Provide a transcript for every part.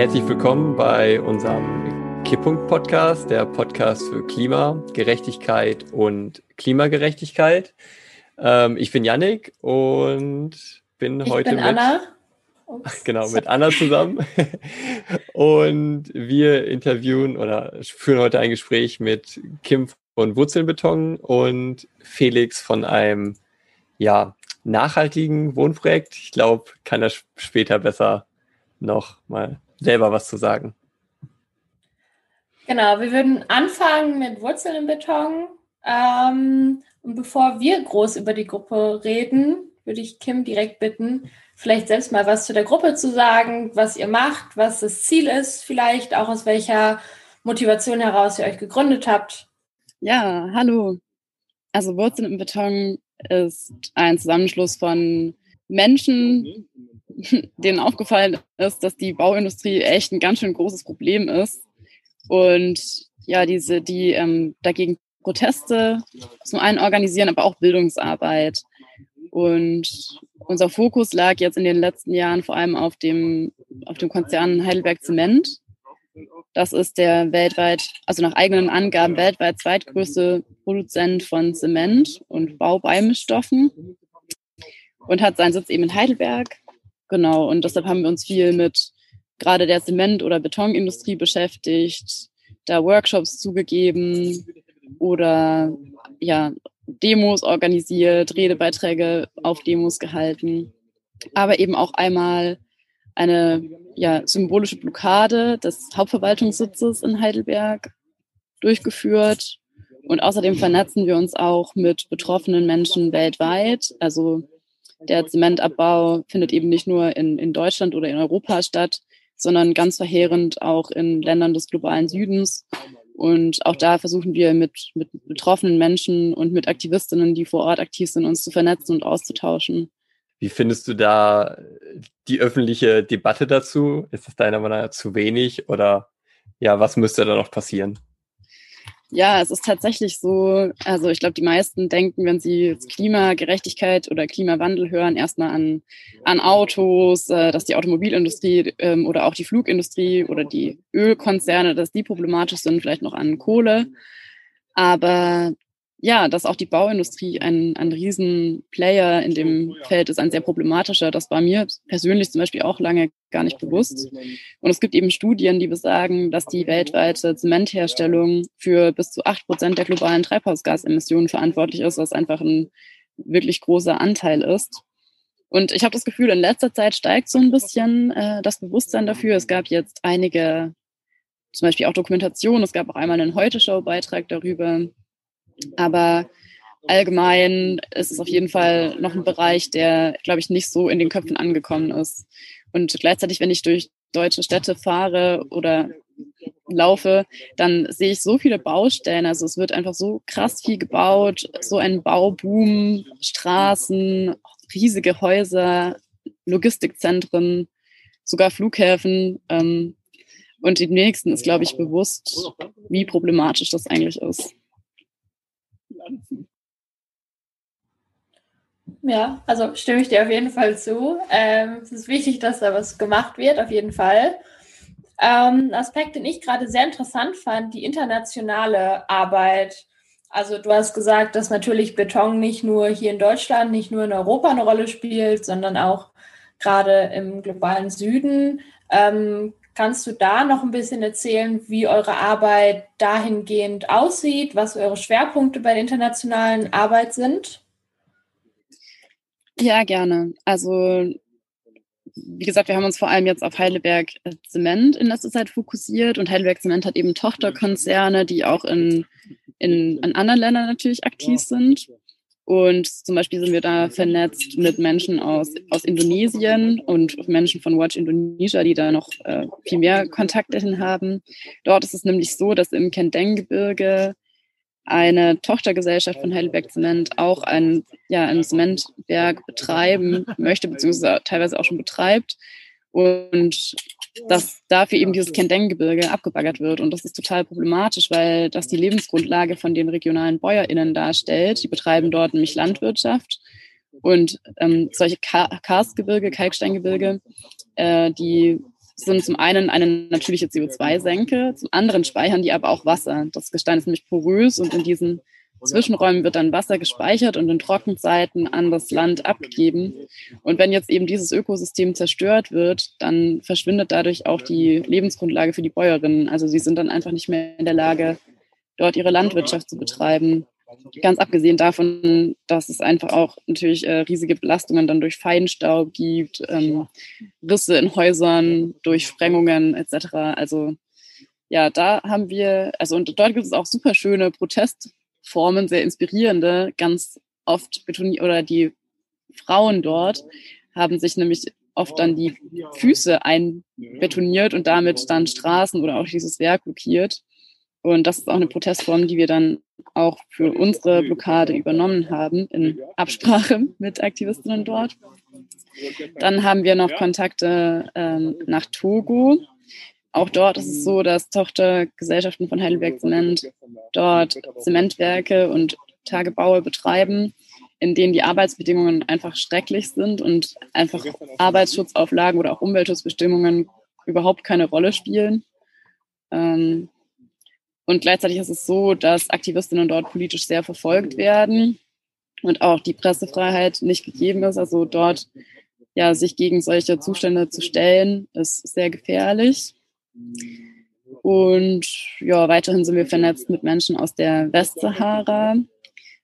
Herzlich willkommen bei unserem Kipppunkt-Podcast, der Podcast für Klima, Gerechtigkeit und Klimagerechtigkeit. Ähm, ich bin Yannick und bin ich heute bin mit Anna. genau mit Anna zusammen und wir interviewen oder führen heute ein Gespräch mit Kim von Wurzelbeton und Felix von einem ja nachhaltigen Wohnprojekt. Ich glaube, kann er später besser noch mal selber was zu sagen. Genau, wir würden anfangen mit Wurzeln im Beton. Ähm, und bevor wir groß über die Gruppe reden, würde ich Kim direkt bitten, vielleicht selbst mal was zu der Gruppe zu sagen, was ihr macht, was das Ziel ist, vielleicht auch aus welcher Motivation heraus ihr euch gegründet habt. Ja, hallo. Also Wurzeln im Beton ist ein Zusammenschluss von Menschen, denen aufgefallen ist, dass die Bauindustrie echt ein ganz schön großes Problem ist. Und ja, diese, die ähm, dagegen Proteste zum einen organisieren, aber auch Bildungsarbeit. Und unser Fokus lag jetzt in den letzten Jahren vor allem auf dem, auf dem Konzern Heidelberg Zement. Das ist der weltweit, also nach eigenen Angaben weltweit zweitgrößte Produzent von Zement und Baubeimischstoffen und hat seinen Sitz eben in Heidelberg. Genau, und deshalb haben wir uns viel mit gerade der Zement- oder Betonindustrie beschäftigt, da Workshops zugegeben oder ja, Demos organisiert, Redebeiträge auf Demos gehalten, aber eben auch einmal eine ja, symbolische Blockade des Hauptverwaltungssitzes in Heidelberg durchgeführt. Und außerdem vernetzen wir uns auch mit betroffenen Menschen weltweit. Also der Zementabbau findet eben nicht nur in, in Deutschland oder in Europa statt, sondern ganz verheerend auch in Ländern des globalen Südens. Und auch da versuchen wir mit, mit betroffenen Menschen und mit Aktivistinnen, die vor Ort aktiv sind, uns zu vernetzen und auszutauschen. Wie findest du da die öffentliche Debatte dazu? Ist es deiner Meinung nach zu wenig oder ja, was müsste da noch passieren? Ja, es ist tatsächlich so, also ich glaube, die meisten denken, wenn sie jetzt Klimagerechtigkeit oder Klimawandel hören, erstmal an, an Autos, äh, dass die Automobilindustrie ähm, oder auch die Flugindustrie oder die Ölkonzerne, dass die problematisch sind, vielleicht noch an Kohle. Aber ja, dass auch die Bauindustrie ein, ein Riesenplayer in dem Feld ist, ein sehr problematischer. Das war mir persönlich zum Beispiel auch lange gar nicht bewusst. Und es gibt eben Studien, die besagen, dass die weltweite Zementherstellung für bis zu acht Prozent der globalen Treibhausgasemissionen verantwortlich ist, was einfach ein wirklich großer Anteil ist. Und ich habe das Gefühl, in letzter Zeit steigt so ein bisschen äh, das Bewusstsein dafür. Es gab jetzt einige, zum Beispiel auch Dokumentationen. Es gab auch einmal einen Heute-Show-Beitrag darüber, aber allgemein ist es auf jeden Fall noch ein Bereich, der, glaube ich, nicht so in den Köpfen angekommen ist. Und gleichzeitig, wenn ich durch deutsche Städte fahre oder laufe, dann sehe ich so viele Baustellen. Also es wird einfach so krass viel gebaut, so ein Bauboom, Straßen, riesige Häuser, Logistikzentren, sogar Flughäfen. Ähm, und den nächsten ist, glaube ich, bewusst, wie problematisch das eigentlich ist. Ja, also stimme ich dir auf jeden Fall zu. Ähm, es ist wichtig, dass da was gemacht wird, auf jeden Fall. Ähm, Aspekt, den ich gerade sehr interessant fand, die internationale Arbeit. Also du hast gesagt, dass natürlich Beton nicht nur hier in Deutschland, nicht nur in Europa eine Rolle spielt, sondern auch gerade im globalen Süden. Ähm, Kannst du da noch ein bisschen erzählen, wie eure Arbeit dahingehend aussieht, was eure Schwerpunkte bei der internationalen Arbeit sind? Ja, gerne. Also, wie gesagt, wir haben uns vor allem jetzt auf Heidelberg Zement in letzter Zeit fokussiert und Heidelberg Zement hat eben Tochterkonzerne, die auch in, in, in anderen Ländern natürlich aktiv sind. Und zum Beispiel sind wir da vernetzt mit Menschen aus, aus Indonesien und Menschen von Watch Indonesia, die da noch äh, viel mehr Kontakte hin haben. Dort ist es nämlich so, dass im Kendeng-Gebirge eine Tochtergesellschaft von Heidelberg Zement auch ein, ja, ein Zementwerk betreiben möchte, beziehungsweise teilweise auch schon betreibt. Und dass dafür eben dieses Kendeng-Gebirge abgebaggert wird. Und das ist total problematisch, weil das die Lebensgrundlage von den regionalen BäuerInnen darstellt. Die betreiben dort nämlich Landwirtschaft. Und ähm, solche Karstgebirge, Kalksteingebirge, äh, die sind zum einen eine natürliche CO2-Senke, zum anderen speichern die aber auch Wasser. Das Gestein ist nämlich porös und in diesen Zwischenräumen wird dann Wasser gespeichert und in Trockenzeiten an das Land abgegeben. Und wenn jetzt eben dieses Ökosystem zerstört wird, dann verschwindet dadurch auch die Lebensgrundlage für die Bäuerinnen. Also sie sind dann einfach nicht mehr in der Lage, dort ihre Landwirtschaft zu betreiben. Ganz abgesehen davon, dass es einfach auch natürlich äh, riesige Belastungen dann durch Feinstaub gibt, ähm, Risse in Häusern, durch Sprengungen etc. Also ja, da haben wir, also und dort gibt es auch super schöne Protestformen, sehr inspirierende, ganz oft betoniert, oder die Frauen dort haben sich nämlich oft dann die Füße einbetoniert und damit dann Straßen oder auch dieses Werk blockiert. Und das ist auch eine Protestform, die wir dann auch für unsere Blockade übernommen haben, in Absprache mit Aktivistinnen dort. Dann haben wir noch Kontakte ähm, nach Togo. Auch dort ist es so, dass Tochtergesellschaften von Heidelberg Zement dort Zementwerke und Tagebaue betreiben, in denen die Arbeitsbedingungen einfach schrecklich sind und einfach Arbeitsschutzauflagen oder auch Umweltschutzbestimmungen überhaupt keine Rolle spielen. Ähm, und gleichzeitig ist es so, dass Aktivistinnen dort politisch sehr verfolgt werden und auch die Pressefreiheit nicht gegeben ist. Also dort ja, sich gegen solche Zustände zu stellen, ist sehr gefährlich. Und ja, weiterhin sind wir vernetzt mit Menschen aus der Westsahara.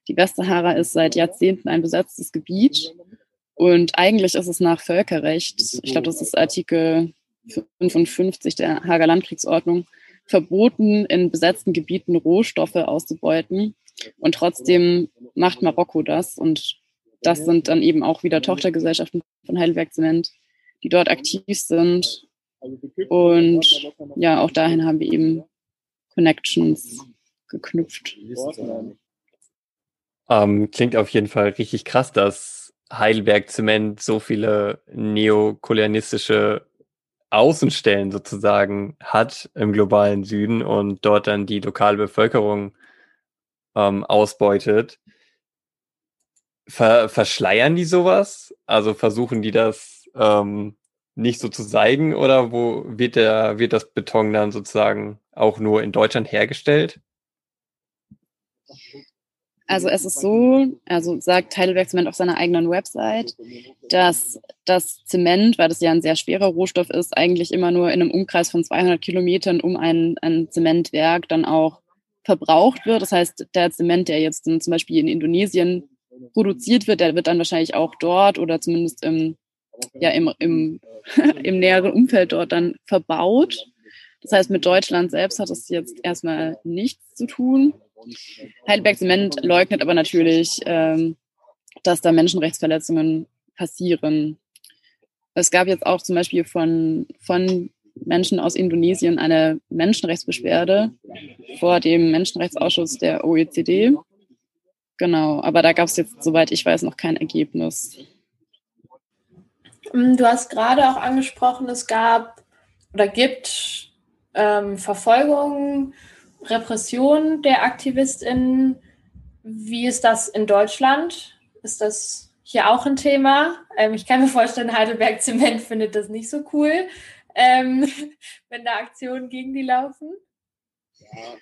Die Westsahara ist seit Jahrzehnten ein besetztes Gebiet. Und eigentlich ist es nach Völkerrecht, ich glaube, das ist Artikel 55 der Hager Landkriegsordnung, verboten, in besetzten Gebieten Rohstoffe auszubeuten. Und trotzdem macht Marokko das. Und das sind dann eben auch wieder Tochtergesellschaften von Heidelberg Zement, die dort aktiv sind. Und ja, auch dahin haben wir eben Connections geknüpft. Ähm, klingt auf jeden Fall richtig krass, dass Heidelberg Zement so viele neokolonialistische Außenstellen sozusagen hat im globalen Süden und dort dann die lokale Bevölkerung ähm, ausbeutet. Ver verschleiern die sowas? Also versuchen die das ähm, nicht so zu zeigen oder wo wird der, wird das Beton dann sozusagen auch nur in Deutschland hergestellt? Also es ist so, also sagt Heidelberg Zement auf seiner eigenen Website, dass das Zement, weil das ja ein sehr schwerer Rohstoff ist, eigentlich immer nur in einem Umkreis von 200 Kilometern um ein, ein Zementwerk dann auch verbraucht wird. Das heißt, der Zement, der jetzt zum Beispiel in Indonesien produziert wird, der wird dann wahrscheinlich auch dort oder zumindest im, ja, im, im, im näheren Umfeld dort dann verbaut. Das heißt, mit Deutschland selbst hat es jetzt erstmal nichts zu tun. Heidelberg Zement leugnet aber natürlich, ähm, dass da Menschenrechtsverletzungen passieren. Es gab jetzt auch zum Beispiel von, von Menschen aus Indonesien eine Menschenrechtsbeschwerde vor dem Menschenrechtsausschuss der OECD. Genau, aber da gab es jetzt, soweit ich weiß, noch kein Ergebnis. Du hast gerade auch angesprochen, es gab oder gibt ähm, Verfolgungen Repression der AktivistInnen. Wie ist das in Deutschland? Ist das hier auch ein Thema? Ähm, ich kann mir vorstellen, Heidelberg Zement findet das nicht so cool, ähm, wenn da Aktionen gegen die laufen. Ja,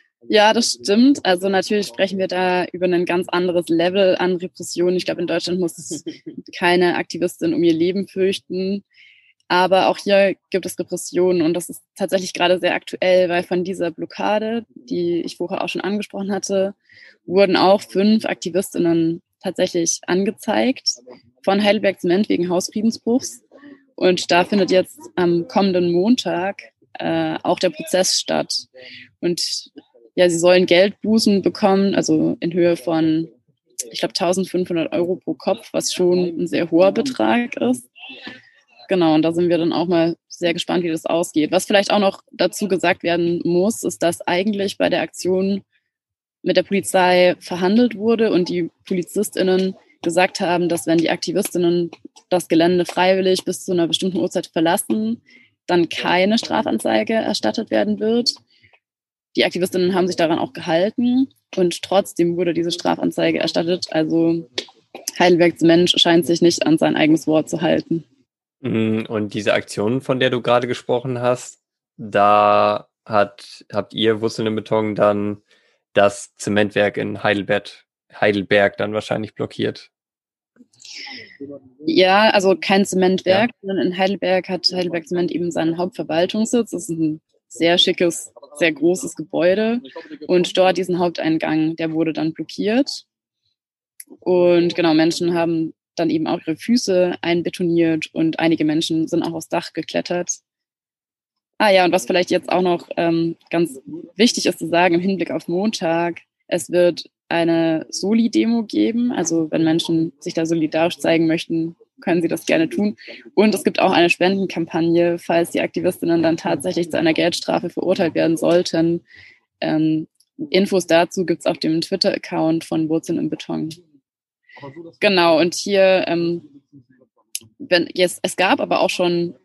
das stimmt. Also natürlich sprechen wir da über ein ganz anderes Level an Repression. Ich glaube, in Deutschland muss keine Aktivistin um ihr Leben fürchten. Aber auch hier gibt es Repressionen und das ist tatsächlich gerade sehr aktuell, weil von dieser Blockade, die ich vorher auch schon angesprochen hatte, wurden auch fünf Aktivistinnen tatsächlich angezeigt von Heidelberg Zement wegen Hausfriedensbruchs. Und da findet jetzt am kommenden Montag äh, auch der Prozess statt. Und ja, sie sollen Geldbußen bekommen, also in Höhe von, ich glaube, 1500 Euro pro Kopf, was schon ein sehr hoher Betrag ist. Genau, und da sind wir dann auch mal sehr gespannt, wie das ausgeht. Was vielleicht auch noch dazu gesagt werden muss, ist, dass eigentlich bei der Aktion mit der Polizei verhandelt wurde und die PolizistInnen gesagt haben, dass wenn die AktivistInnen das Gelände freiwillig bis zu einer bestimmten Uhrzeit verlassen, dann keine Strafanzeige erstattet werden wird. Die Aktivistinnen haben sich daran auch gehalten und trotzdem wurde diese Strafanzeige erstattet. Also Heidelberg Mensch scheint sich nicht an sein eigenes Wort zu halten. Mm, und diese Aktion, von der du gerade gesprochen hast, da hat, habt ihr Wurzeln im Beton dann das Zementwerk in Heidelberg, Heidelberg dann wahrscheinlich blockiert. Ja, also kein Zementwerk, ja. sondern in Heidelberg hat Heidelberg Zement eben seinen Hauptverwaltungssitz. Das ist ein sehr schickes, sehr großes Gebäude. Und dort diesen Haupteingang, der wurde dann blockiert. Und genau, Menschen haben dann eben auch ihre Füße einbetoniert und einige Menschen sind auch aufs Dach geklettert. Ah ja, und was vielleicht jetzt auch noch ähm, ganz wichtig ist zu sagen im Hinblick auf Montag, es wird eine Soli-Demo geben. Also wenn Menschen sich da solidarisch zeigen möchten, können sie das gerne tun. Und es gibt auch eine Spendenkampagne, falls die Aktivistinnen dann tatsächlich zu einer Geldstrafe verurteilt werden sollten. Ähm, Infos dazu gibt es auf dem Twitter-Account von Wurzeln im Beton. Genau, und hier, ähm, wenn, yes, es gab aber auch schon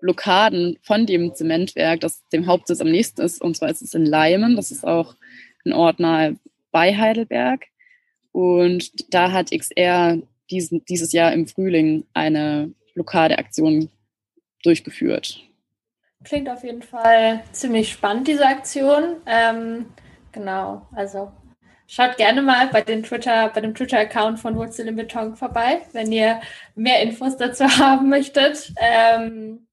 Blockaden von dem Zementwerk, das dem Hauptsitz am nächsten ist, und zwar ist es in Leimen, das ist auch ein Ort nahe bei Heidelberg. Und da hat XR diesen, dieses Jahr im Frühling eine Blockadeaktion durchgeführt. Klingt auf jeden Fall ziemlich spannend, diese Aktion. Ähm, genau, also schaut gerne mal bei, den Twitter, bei dem Twitter-Account von Wurzel im Beton vorbei, wenn ihr mehr Infos dazu haben möchtet. Ähm,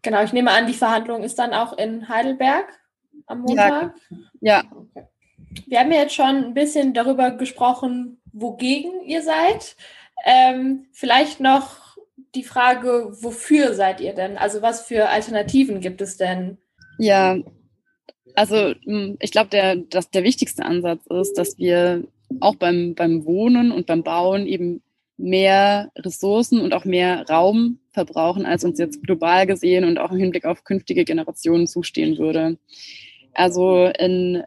genau, ich nehme an, die Verhandlung ist dann auch in Heidelberg am Montag. Ja. ja. Okay. Wir haben ja jetzt schon ein bisschen darüber gesprochen, wogegen ihr seid. Ähm, vielleicht noch die Frage, wofür seid ihr denn? Also was für Alternativen gibt es denn? Ja, also hm, ich glaube, der, der wichtigste Ansatz ist, dass wir auch beim, beim Wohnen und beim Bauen eben mehr Ressourcen und auch mehr Raum verbrauchen, als uns jetzt global gesehen und auch im Hinblick auf künftige Generationen zustehen würde. Also in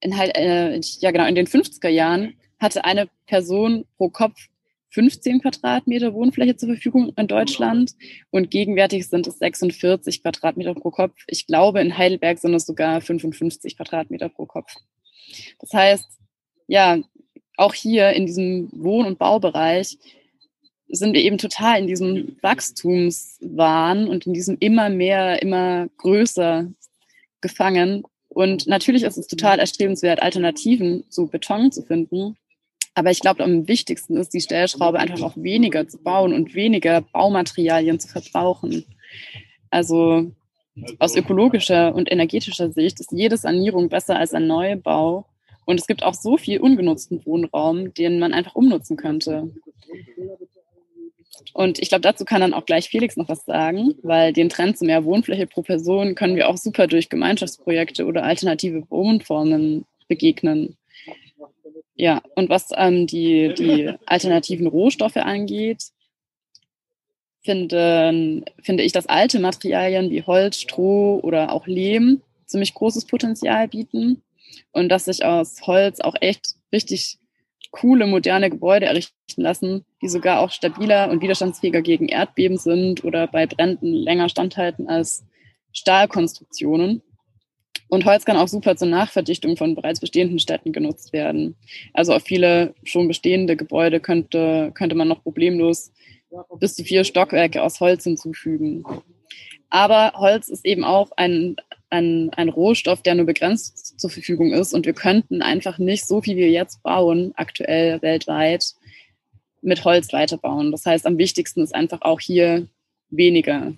in, halt, äh, ja genau, in den 50er Jahren hatte eine Person pro Kopf 15 Quadratmeter Wohnfläche zur Verfügung in Deutschland und gegenwärtig sind es 46 Quadratmeter pro Kopf. Ich glaube, in Heidelberg sind es sogar 55 Quadratmeter pro Kopf. Das heißt, ja, auch hier in diesem Wohn- und Baubereich sind wir eben total in diesem Wachstumswahn und in diesem immer mehr, immer größer gefangen und natürlich ist es total erstrebenswert, Alternativen zu Beton zu finden. Aber ich glaube, am wichtigsten ist, die Stellschraube einfach auch weniger zu bauen und weniger Baumaterialien zu verbrauchen. Also aus ökologischer und energetischer Sicht ist jede Sanierung besser als ein Neubau. Und es gibt auch so viel ungenutzten Wohnraum, den man einfach umnutzen könnte. Und ich glaube, dazu kann dann auch gleich Felix noch was sagen, weil den Trend zu mehr Wohnfläche pro Person können wir auch super durch Gemeinschaftsprojekte oder alternative Wohnformen begegnen. Ja, und was ähm, die, die alternativen Rohstoffe angeht, finde, finde ich, dass alte Materialien wie Holz, Stroh oder auch Lehm ziemlich großes Potenzial bieten und dass sich aus Holz auch echt richtig coole, moderne Gebäude errichten lassen, die sogar auch stabiler und widerstandsfähiger gegen Erdbeben sind oder bei Bränden länger standhalten als Stahlkonstruktionen. Und Holz kann auch super zur Nachverdichtung von bereits bestehenden Städten genutzt werden. Also auf viele schon bestehende Gebäude könnte, könnte man noch problemlos bis zu vier Stockwerke aus Holz hinzufügen. Aber Holz ist eben auch ein, ein, ein Rohstoff, der nur begrenzt zur Verfügung ist. Und wir könnten einfach nicht so viel wie wir jetzt bauen, aktuell weltweit, mit Holz weiterbauen. Das heißt, am wichtigsten ist einfach auch hier weniger.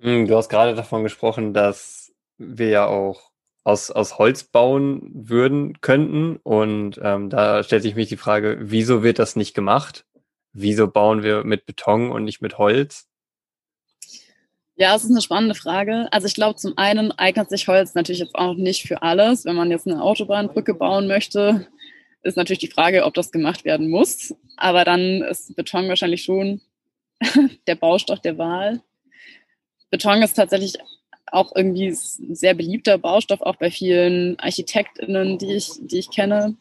Hm, du hast gerade davon gesprochen, dass wir ja auch aus, aus Holz bauen würden, könnten. Und ähm, da stellt sich mich die Frage, wieso wird das nicht gemacht? Wieso bauen wir mit Beton und nicht mit Holz? Ja, es ist eine spannende Frage. Also ich glaube, zum einen eignet sich Holz natürlich jetzt auch nicht für alles. Wenn man jetzt eine Autobahnbrücke bauen möchte, ist natürlich die Frage, ob das gemacht werden muss. Aber dann ist Beton wahrscheinlich schon der Baustoff der Wahl. Beton ist tatsächlich auch irgendwie ein sehr beliebter Baustoff, auch bei vielen ArchitektInnen, die ich, die ich kenne.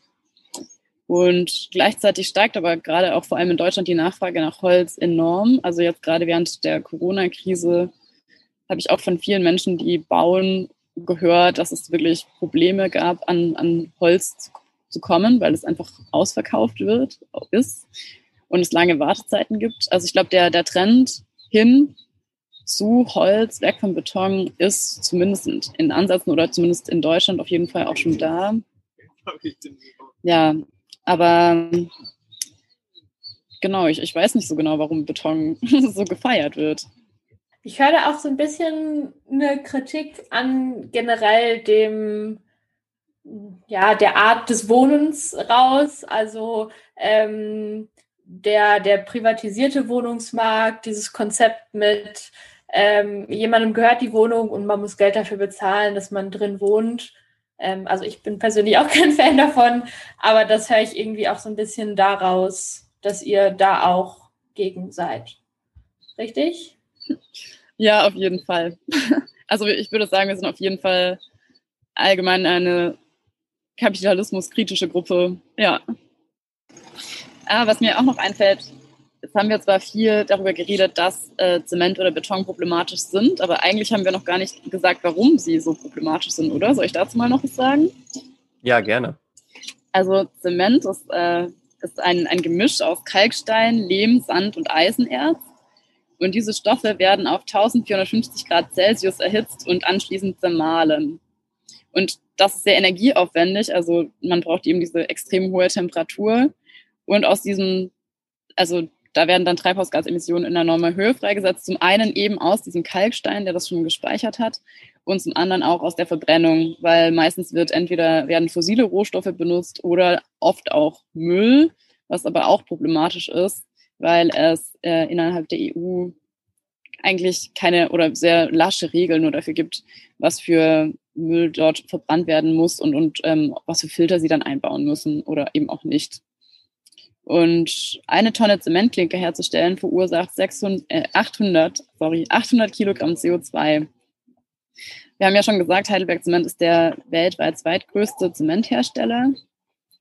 Und gleichzeitig steigt aber gerade auch vor allem in Deutschland die Nachfrage nach Holz enorm. Also jetzt gerade während der Corona-Krise habe ich auch von vielen Menschen, die bauen, gehört, dass es wirklich Probleme gab, an, an Holz zu, zu kommen, weil es einfach ausverkauft wird, ist. und es lange Wartezeiten gibt. Also ich glaube, der, der Trend hin zu Holz, weg vom Beton, ist zumindest in Ansätzen oder zumindest in Deutschland auf jeden Fall auch schon da. Ja, aber genau, ich, ich weiß nicht so genau, warum Beton so gefeiert wird. Ich höre da auch so ein bisschen eine Kritik an generell dem, ja, der Art des Wohnens raus. Also ähm, der, der privatisierte Wohnungsmarkt, dieses Konzept mit ähm, jemandem gehört die Wohnung und man muss Geld dafür bezahlen, dass man drin wohnt. Ähm, also ich bin persönlich auch kein Fan davon, aber das höre ich irgendwie auch so ein bisschen daraus, dass ihr da auch gegen seid. Richtig? Ja, auf jeden Fall. Also ich würde sagen, wir sind auf jeden Fall allgemein eine kapitalismuskritische Gruppe. Ja. Ah, was mir auch noch einfällt, jetzt haben wir zwar viel darüber geredet, dass äh, Zement oder Beton problematisch sind, aber eigentlich haben wir noch gar nicht gesagt, warum sie so problematisch sind, oder? Soll ich dazu mal noch was sagen? Ja, gerne. Also Zement ist, äh, ist ein, ein Gemisch aus Kalkstein, Lehm, Sand und Eisenerz. Und diese Stoffe werden auf 1450 Grad Celsius erhitzt und anschließend zermahlen. Und das ist sehr energieaufwendig, also man braucht eben diese extrem hohe Temperatur. Und aus diesem, also da werden dann Treibhausgasemissionen in enormer Höhe freigesetzt. Zum einen eben aus diesem Kalkstein, der das schon gespeichert hat, und zum anderen auch aus der Verbrennung, weil meistens wird entweder werden fossile Rohstoffe benutzt oder oft auch Müll, was aber auch problematisch ist, weil es äh, innerhalb der EU eigentlich keine oder sehr lasche Regeln nur dafür gibt, was für Müll dort verbrannt werden muss und, und ähm, was für Filter sie dann einbauen müssen oder eben auch nicht. Und eine Tonne Zementklinker herzustellen verursacht 600, äh, 800, sorry, 800 Kilogramm CO2. Wir haben ja schon gesagt, Heidelberg Zement ist der weltweit zweitgrößte Zementhersteller.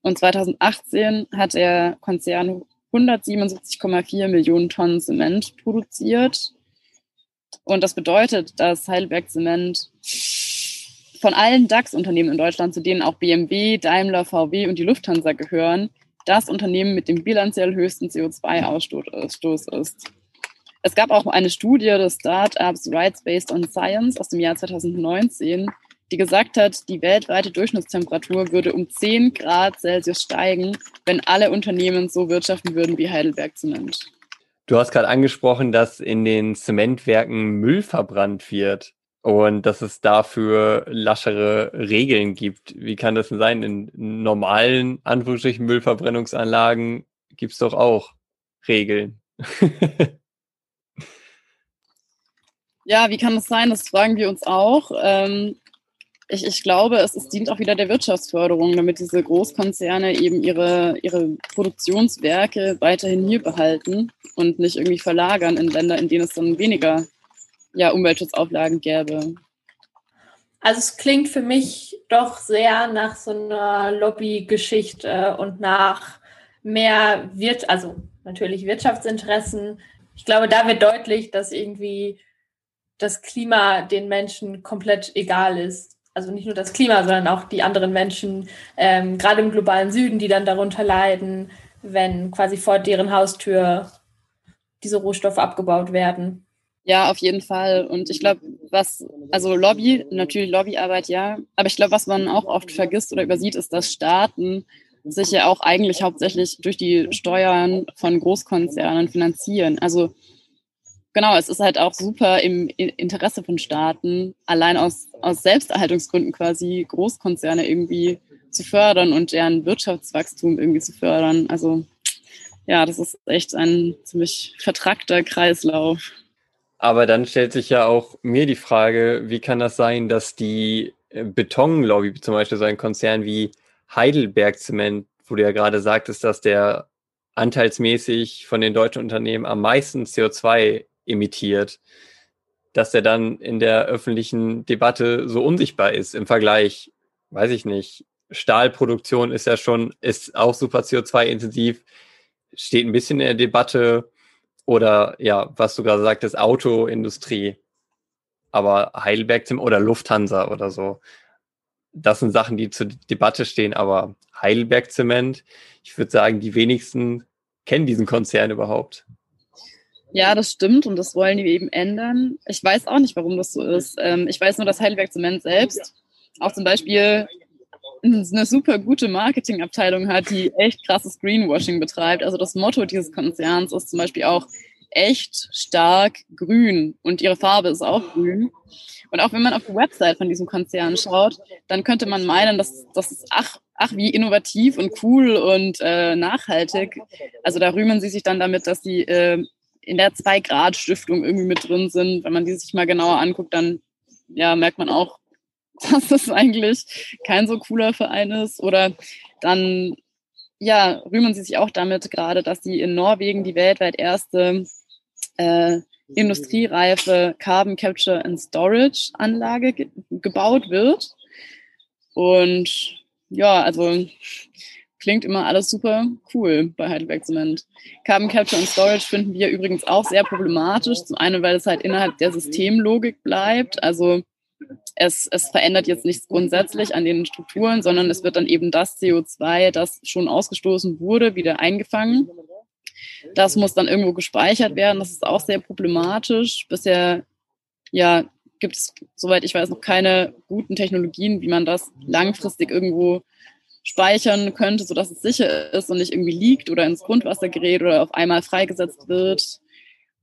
Und 2018 hat der Konzern 177,4 Millionen Tonnen Zement produziert. Und das bedeutet, dass Heidelberg Zement von allen DAX-Unternehmen in Deutschland, zu denen auch BMW, Daimler, VW und die Lufthansa gehören, das Unternehmen mit dem bilanziell höchsten CO2-Ausstoß ist. Es gab auch eine Studie des Startups Rights Based on Science aus dem Jahr 2019, die gesagt hat, die weltweite Durchschnittstemperatur würde um 10 Grad Celsius steigen, wenn alle Unternehmen so wirtschaften würden wie Heidelberg Zement. Du hast gerade angesprochen, dass in den Zementwerken Müll verbrannt wird und dass es dafür laschere Regeln gibt. Wie kann das denn sein? In normalen, Anführungsstrichen, Müllverbrennungsanlagen gibt es doch auch Regeln. ja, wie kann das sein? Das fragen wir uns auch. Ähm, ich, ich glaube, es, es dient auch wieder der Wirtschaftsförderung, damit diese Großkonzerne eben ihre, ihre Produktionswerke weiterhin hier behalten und nicht irgendwie verlagern in Länder, in denen es dann weniger ja, Umweltschutzauflagen gäbe. Also es klingt für mich doch sehr nach so einer Lobbygeschichte und nach mehr wird, also natürlich Wirtschaftsinteressen. Ich glaube, da wird deutlich, dass irgendwie das Klima den Menschen komplett egal ist also nicht nur das Klima, sondern auch die anderen Menschen, ähm, gerade im globalen Süden, die dann darunter leiden, wenn quasi vor deren Haustür diese Rohstoffe abgebaut werden. Ja, auf jeden Fall. Und ich glaube, was, also Lobby, natürlich Lobbyarbeit, ja. Aber ich glaube, was man auch oft vergisst oder übersieht, ist, dass Staaten sich ja auch eigentlich hauptsächlich durch die Steuern von Großkonzernen finanzieren. Also genau, es ist halt auch super im Interesse von Staaten, allein aus, aus Selbsterhaltungsgründen quasi Großkonzerne irgendwie zu fördern und deren Wirtschaftswachstum irgendwie zu fördern. Also ja, das ist echt ein ziemlich vertrackter Kreislauf. Aber dann stellt sich ja auch mir die Frage, wie kann das sein, dass die äh, Betonlobby, zum Beispiel so ein Konzern wie Heidelberg Zement, wo du ja gerade sagtest, dass der anteilsmäßig von den deutschen Unternehmen am meisten CO2 imitiert, dass der dann in der öffentlichen Debatte so unsichtbar ist im Vergleich, weiß ich nicht, Stahlproduktion ist ja schon, ist auch super CO2-intensiv, steht ein bisschen in der Debatte oder ja, was du gerade sagtest, Autoindustrie, aber Heidelberg oder Lufthansa oder so. Das sind Sachen, die zur Debatte stehen, aber Heidelberg Zement, ich würde sagen, die wenigsten kennen diesen Konzern überhaupt. Ja, das stimmt und das wollen die eben ändern. Ich weiß auch nicht, warum das so ist. Ähm, ich weiß nur, dass Heidelberg Zement selbst auch zum Beispiel eine super gute Marketingabteilung hat, die echt krasses Greenwashing betreibt. Also das Motto dieses Konzerns ist zum Beispiel auch echt stark grün und ihre Farbe ist auch grün. Und auch wenn man auf die Website von diesem Konzern schaut, dann könnte man meinen, dass das ist ach, ach wie innovativ und cool und äh, nachhaltig. Also da rühmen sie sich dann damit, dass sie äh, in der Zwei-Grad-Stiftung irgendwie mit drin sind. Wenn man die sich mal genauer anguckt, dann ja, merkt man auch, dass das eigentlich kein so cooler Verein ist. Oder dann ja, rühmen sie sich auch damit gerade, dass sie in Norwegen die weltweit erste äh, industriereife Carbon Capture and Storage Anlage ge gebaut wird. Und ja, also klingt immer alles super cool bei Heidelberg Zement. Carbon Capture and Storage finden wir übrigens auch sehr problematisch. Zum einen, weil es halt innerhalb der Systemlogik bleibt. Also es, es verändert jetzt nichts grundsätzlich an den Strukturen, sondern es wird dann eben das CO2, das schon ausgestoßen wurde, wieder eingefangen. Das muss dann irgendwo gespeichert werden. Das ist auch sehr problematisch. Bisher ja, gibt es, soweit ich weiß, noch keine guten Technologien, wie man das langfristig irgendwo speichern könnte, sodass es sicher ist und nicht irgendwie liegt oder ins Grundwasser gerät oder auf einmal freigesetzt wird.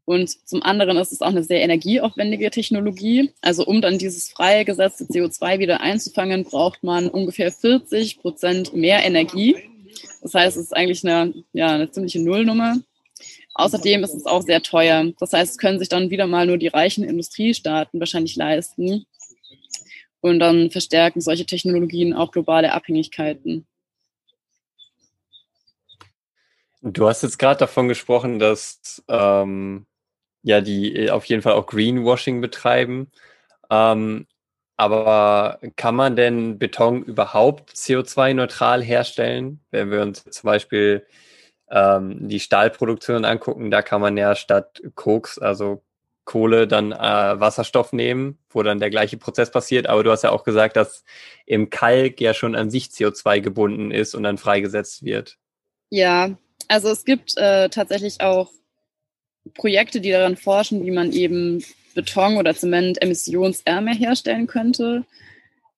Und zum anderen ist es auch eine sehr energieaufwendige Technologie. Also um dann dieses freigesetzte CO2 wieder einzufangen, braucht man ungefähr 40 Prozent mehr Energie. Das heißt, es ist eigentlich eine, ja, eine ziemliche Nullnummer. Außerdem ist es auch sehr teuer. Das heißt, es können sich dann wieder mal nur die reichen Industriestaaten wahrscheinlich leisten. Und dann verstärken solche Technologien auch globale Abhängigkeiten. Du hast jetzt gerade davon gesprochen, dass ähm, ja die auf jeden Fall auch Greenwashing betreiben. Ähm, aber kann man denn Beton überhaupt CO2-neutral herstellen? Wenn wir uns zum Beispiel ähm, die Stahlproduktion angucken, da kann man ja statt Koks, also Kohle, dann äh, Wasserstoff nehmen, wo dann der gleiche Prozess passiert. Aber du hast ja auch gesagt, dass im Kalk ja schon an sich CO2 gebunden ist und dann freigesetzt wird. Ja, also es gibt äh, tatsächlich auch Projekte, die daran forschen, wie man eben Beton oder Zement emissionsärmer herstellen könnte.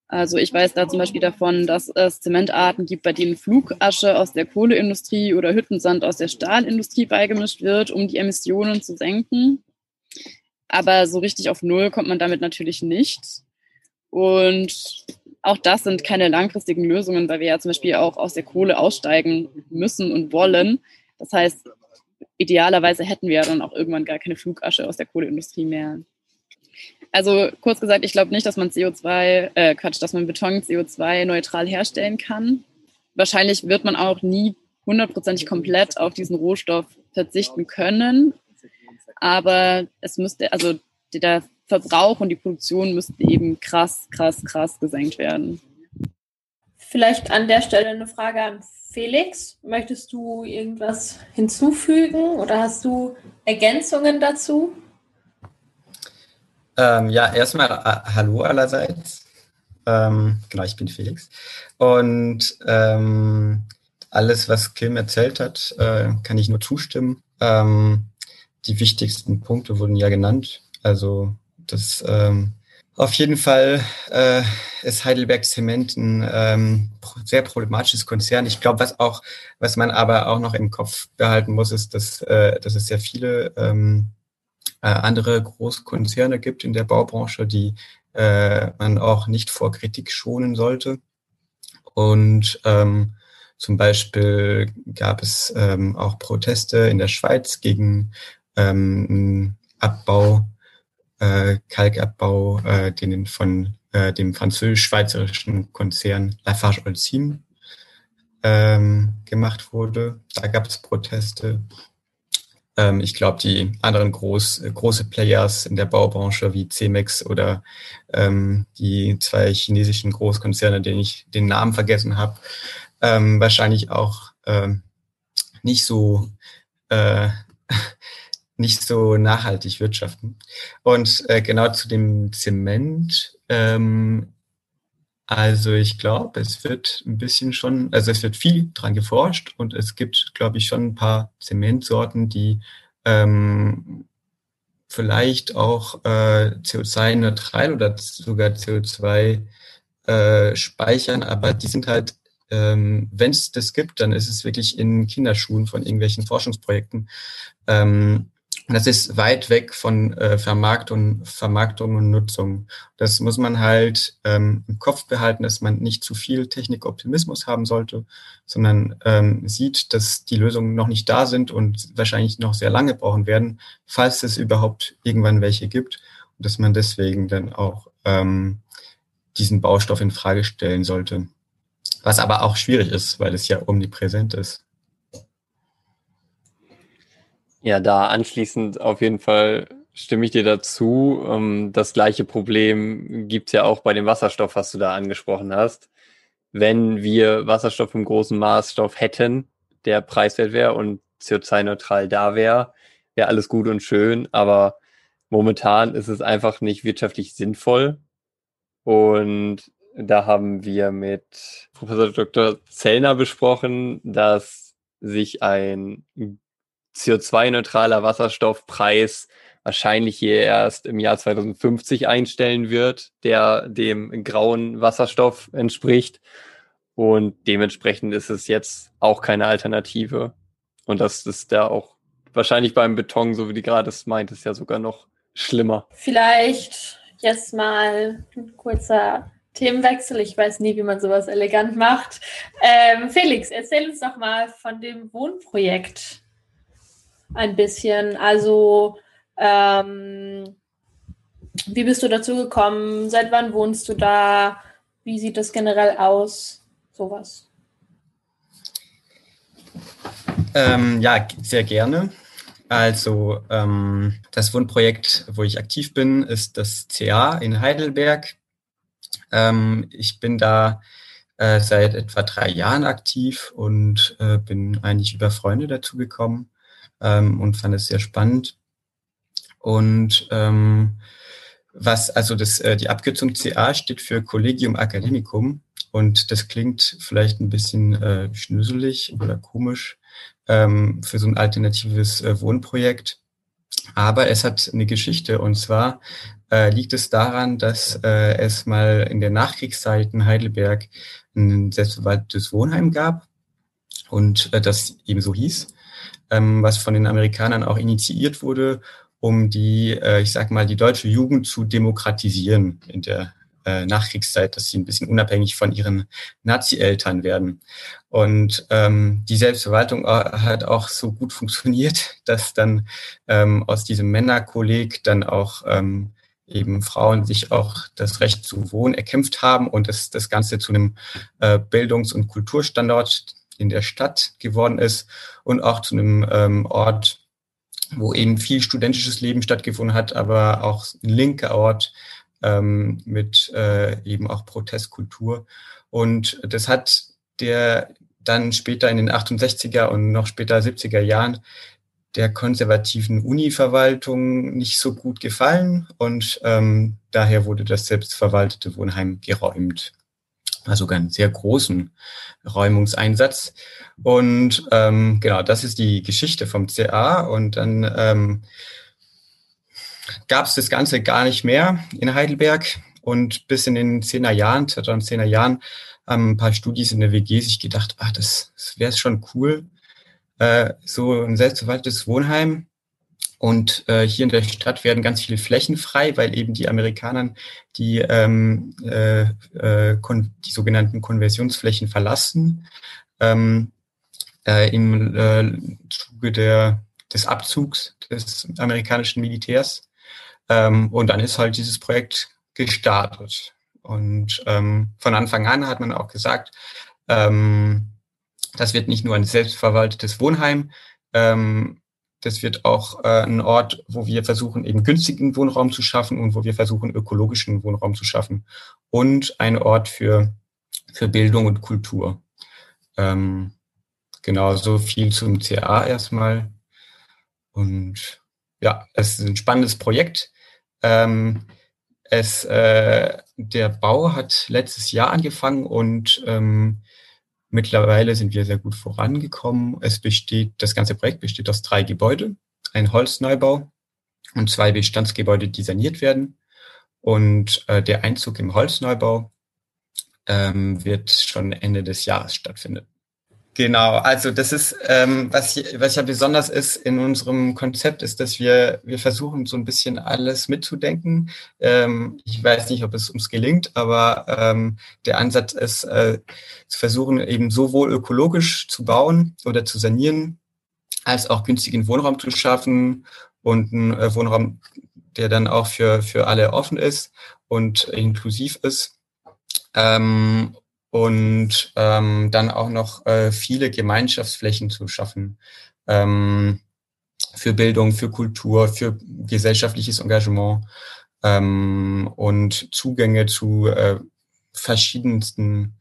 Also ich weiß da zum Beispiel davon, dass es Zementarten gibt, bei denen Flugasche aus der Kohleindustrie oder Hüttensand aus der Stahlindustrie beigemischt wird, um die Emissionen zu senken. Aber so richtig auf Null kommt man damit natürlich nicht. Und auch das sind keine langfristigen Lösungen, weil wir ja zum Beispiel auch aus der Kohle aussteigen müssen und wollen. Das heißt, idealerweise hätten wir ja dann auch irgendwann gar keine Flugasche aus der Kohleindustrie mehr. Also kurz gesagt, ich glaube nicht, dass man CO2, äh, Quatsch, dass man Beton CO2-neutral herstellen kann. Wahrscheinlich wird man auch nie hundertprozentig komplett auf diesen Rohstoff verzichten können. Aber es müsste, also der Verbrauch und die Produktion müssten eben krass, krass, krass gesenkt werden. Vielleicht an der Stelle eine Frage an Felix. Möchtest du irgendwas hinzufügen oder hast du Ergänzungen dazu? Ähm, ja, erstmal äh, hallo allerseits. Ähm, genau, ich bin Felix. Und ähm, alles, was Kim erzählt hat, äh, kann ich nur zustimmen. Ähm, die wichtigsten Punkte wurden ja genannt. Also das ähm, auf jeden Fall äh, ist Heidelberg Zement ein ähm, sehr problematisches Konzern. Ich glaube, was auch, was man aber auch noch im Kopf behalten muss, ist, dass, äh, dass es sehr viele ähm, äh, andere Großkonzerne gibt in der Baubranche, die äh, man auch nicht vor Kritik schonen sollte. Und ähm, zum Beispiel gab es ähm, auch Proteste in der Schweiz gegen ähm, Abbau, äh, Kalkabbau, äh, den von äh, dem französisch-schweizerischen Konzern Lafarge Holcim ähm, gemacht wurde. Da gab es Proteste. Ähm, ich glaube, die anderen groß, große Players in der Baubranche wie Cemex oder ähm, die zwei chinesischen Großkonzerne, denen ich den Namen vergessen habe, ähm, wahrscheinlich auch ähm, nicht so äh, nicht so nachhaltig wirtschaften. Und äh, genau zu dem Zement. Ähm, Also ich glaube, es wird ein bisschen schon, also es wird viel dran geforscht und es gibt, glaube ich, schon ein paar Zementsorten, die ähm, vielleicht auch äh, CO2-neutral oder sogar CO2 äh, speichern, aber die sind halt, ähm, wenn es das gibt, dann ist es wirklich in Kinderschuhen von irgendwelchen Forschungsprojekten. Ähm, das ist weit weg von äh, Vermarktung, Vermarktung und Nutzung. Das muss man halt ähm, im Kopf behalten, dass man nicht zu viel Technikoptimismus haben sollte, sondern ähm, sieht, dass die Lösungen noch nicht da sind und wahrscheinlich noch sehr lange brauchen werden, falls es überhaupt irgendwann welche gibt. Und dass man deswegen dann auch ähm, diesen Baustoff in Frage stellen sollte. Was aber auch schwierig ist, weil es ja omnipräsent ist. Ja, da anschließend auf jeden Fall stimme ich dir dazu. Ähm, das gleiche Problem gibt es ja auch bei dem Wasserstoff, was du da angesprochen hast. Wenn wir Wasserstoff im großen Maßstoff hätten, der preiswert wäre und CO2-neutral da wäre, wäre alles gut und schön, aber momentan ist es einfach nicht wirtschaftlich sinnvoll. Und da haben wir mit Professor Dr. Zellner besprochen, dass sich ein CO2-neutraler Wasserstoffpreis wahrscheinlich hier erst im Jahr 2050 einstellen wird, der dem grauen Wasserstoff entspricht. Und dementsprechend ist es jetzt auch keine Alternative. Und das ist da auch wahrscheinlich beim Beton, so wie du gerade es meintest, ja sogar noch schlimmer. Vielleicht jetzt mal ein kurzer Themenwechsel. Ich weiß nie, wie man sowas elegant macht. Ähm, Felix, erzähl uns doch mal von dem Wohnprojekt ein bisschen. Also, ähm, wie bist du dazu gekommen? Seit wann wohnst du da? Wie sieht das generell aus? Sowas. Ähm, ja, sehr gerne. Also ähm, das Wohnprojekt, wo ich aktiv bin, ist das CA in Heidelberg. Ähm, ich bin da äh, seit etwa drei Jahren aktiv und äh, bin eigentlich über Freunde dazu gekommen ähm, und fand es sehr spannend. Und ähm, was, also das, äh, die Abkürzung CA steht für Collegium Academicum und das klingt vielleicht ein bisschen äh, schnüselig oder komisch ähm, für so ein alternatives äh, Wohnprojekt. Aber es hat eine Geschichte und zwar äh, liegt es daran, dass äh, es mal in der Nachkriegszeit in Heidelberg ein selbstverwaltetes Wohnheim gab und äh, das eben so hieß ähm, was von den Amerikanern auch initiiert wurde, um die, äh, ich sag mal, die deutsche Jugend zu demokratisieren in der äh, Nachkriegszeit, dass sie ein bisschen unabhängig von ihren Nazi-Eltern werden. Und ähm, die Selbstverwaltung äh, hat auch so gut funktioniert, dass dann ähm, aus diesem Männerkolleg dann auch ähm, eben Frauen sich auch das Recht zu wohnen erkämpft haben und das, das Ganze zu einem äh, Bildungs- und Kulturstandort in der Stadt geworden ist und auch zu einem ähm, Ort, wo eben viel studentisches Leben stattgefunden hat, aber auch ein linker Ort ähm, mit äh, eben auch Protestkultur. Und das hat der dann später in den 68er und noch später 70er Jahren der konservativen Uni-Verwaltung nicht so gut gefallen und ähm, daher wurde das selbstverwaltete Wohnheim geräumt also sogar einen sehr großen Räumungseinsatz. Und ähm, genau, das ist die Geschichte vom CA. Und dann ähm, gab es das Ganze gar nicht mehr in Heidelberg. Und bis in den 10er Jahren, 2010er Jahren, haben ein paar Studis in der WG sich gedacht, ah, das, das wäre schon cool, äh, so ein selbstverwaltetes Wohnheim und äh, hier in der Stadt werden ganz viele Flächen frei, weil eben die Amerikaner die, ähm, äh, äh, die sogenannten Konversionsflächen verlassen. Ähm, äh, Im äh, Zuge der, des Abzugs des amerikanischen Militärs. Ähm, und dann ist halt dieses Projekt gestartet. Und ähm, von Anfang an hat man auch gesagt, ähm, das wird nicht nur ein selbstverwaltetes Wohnheim, ähm, das wird auch äh, ein Ort, wo wir versuchen, eben günstigen Wohnraum zu schaffen und wo wir versuchen, ökologischen Wohnraum zu schaffen. Und ein Ort für, für Bildung und Kultur. Ähm, genau, so viel zum CA erstmal. Und ja, es ist ein spannendes Projekt. Ähm, es, äh, der Bau hat letztes Jahr angefangen und ähm, mittlerweile sind wir sehr gut vorangekommen. Es besteht, das ganze Projekt besteht aus drei Gebäude, ein Holzneubau und zwei Bestandsgebäude, die saniert werden. Und äh, der Einzug im Holzneubau ähm, wird schon Ende des Jahres stattfinden. Genau, also das ist, ähm, was, was ja besonders ist in unserem Konzept, ist, dass wir, wir versuchen so ein bisschen alles mitzudenken. Ähm, ich weiß nicht, ob es uns gelingt, aber ähm, der Ansatz ist, äh, zu versuchen, eben sowohl ökologisch zu bauen oder zu sanieren, als auch günstigen Wohnraum zu schaffen und einen äh, Wohnraum, der dann auch für, für alle offen ist und inklusiv ist. Ähm, und ähm, dann auch noch äh, viele Gemeinschaftsflächen zu schaffen ähm, für Bildung, für Kultur, für gesellschaftliches Engagement ähm, und Zugänge zu äh, verschiedensten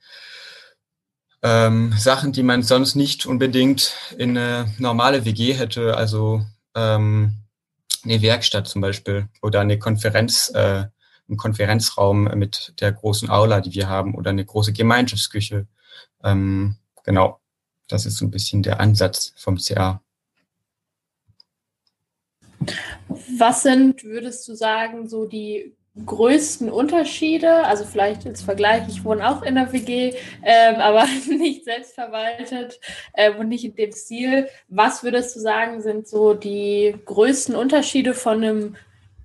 ähm, Sachen, die man sonst nicht unbedingt in eine normale WG hätte, also ähm, eine Werkstatt zum Beispiel oder eine Konferenz. Äh, einen Konferenzraum mit der großen Aula, die wir haben, oder eine große Gemeinschaftsküche. Ähm, genau, das ist so ein bisschen der Ansatz vom CA. Was sind, würdest du sagen, so die größten Unterschiede? Also vielleicht als Vergleich, ich wohne auch in der WG, ähm, aber nicht selbstverwaltet äh, und nicht in dem Stil. Was würdest du sagen, sind so die größten Unterschiede von einem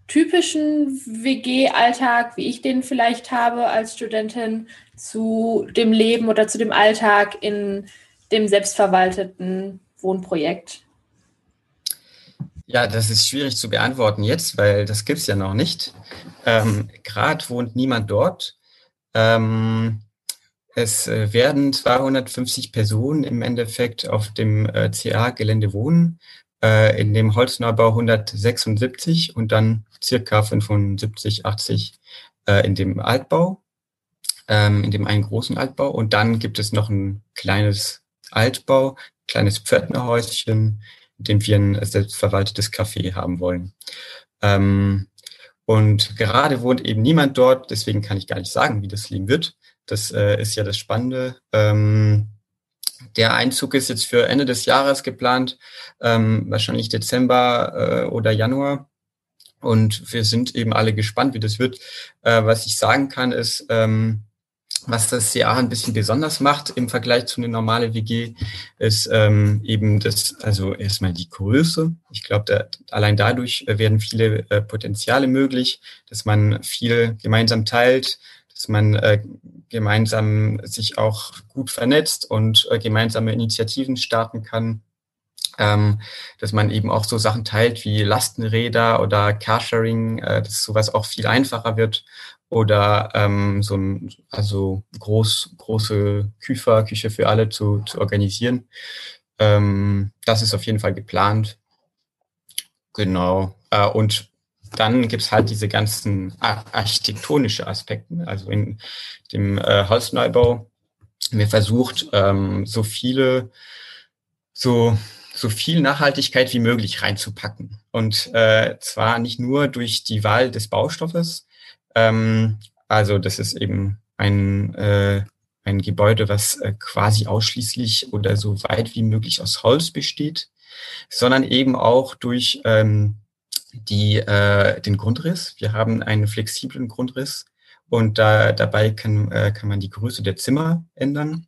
typischen WG-Alltag, wie ich den vielleicht habe als Studentin, zu dem Leben oder zu dem Alltag in dem selbstverwalteten Wohnprojekt? Ja, das ist schwierig zu beantworten jetzt, weil das gibt es ja noch nicht. Ähm, Gerade wohnt niemand dort. Ähm, es äh, werden 250 Personen im Endeffekt auf dem äh, CA-Gelände wohnen äh, in dem Holzneubau 176 und dann circa 75, 80 äh, in dem Altbau, ähm, in dem einen großen Altbau. Und dann gibt es noch ein kleines Altbau, kleines Pförtnerhäuschen, in dem wir ein selbstverwaltetes Café haben wollen. Ähm, und gerade wohnt eben niemand dort, deswegen kann ich gar nicht sagen, wie das Leben wird. Das äh, ist ja das Spannende. Ähm, der Einzug ist jetzt für Ende des Jahres geplant, ähm, wahrscheinlich Dezember äh, oder Januar. Und wir sind eben alle gespannt, wie das wird. Äh, was ich sagen kann, ist, ähm, was das CA ein bisschen besonders macht im Vergleich zu einer normalen WG, ist ähm, eben das, also erstmal die Größe. Ich glaube, da, allein dadurch werden viele äh, Potenziale möglich, dass man viel gemeinsam teilt, dass man äh, gemeinsam sich auch gut vernetzt und äh, gemeinsame Initiativen starten kann. Ähm, dass man eben auch so Sachen teilt wie Lastenräder oder Carsharing, äh, dass sowas auch viel einfacher wird oder ähm, so ein, also groß, große Küfer, Küche für alle zu, zu organisieren. Ähm, das ist auf jeden Fall geplant. Genau. Äh, und dann gibt's halt diese ganzen architektonische Aspekte. Also in dem äh, Holzneubau wir versucht, ähm, so viele, so, so viel Nachhaltigkeit wie möglich reinzupacken. Und äh, zwar nicht nur durch die Wahl des Baustoffes. Ähm, also das ist eben ein, äh, ein Gebäude, was äh, quasi ausschließlich oder so weit wie möglich aus Holz besteht, sondern eben auch durch ähm, die, äh, den Grundriss. Wir haben einen flexiblen Grundriss und da, dabei kann, äh, kann man die Größe der Zimmer ändern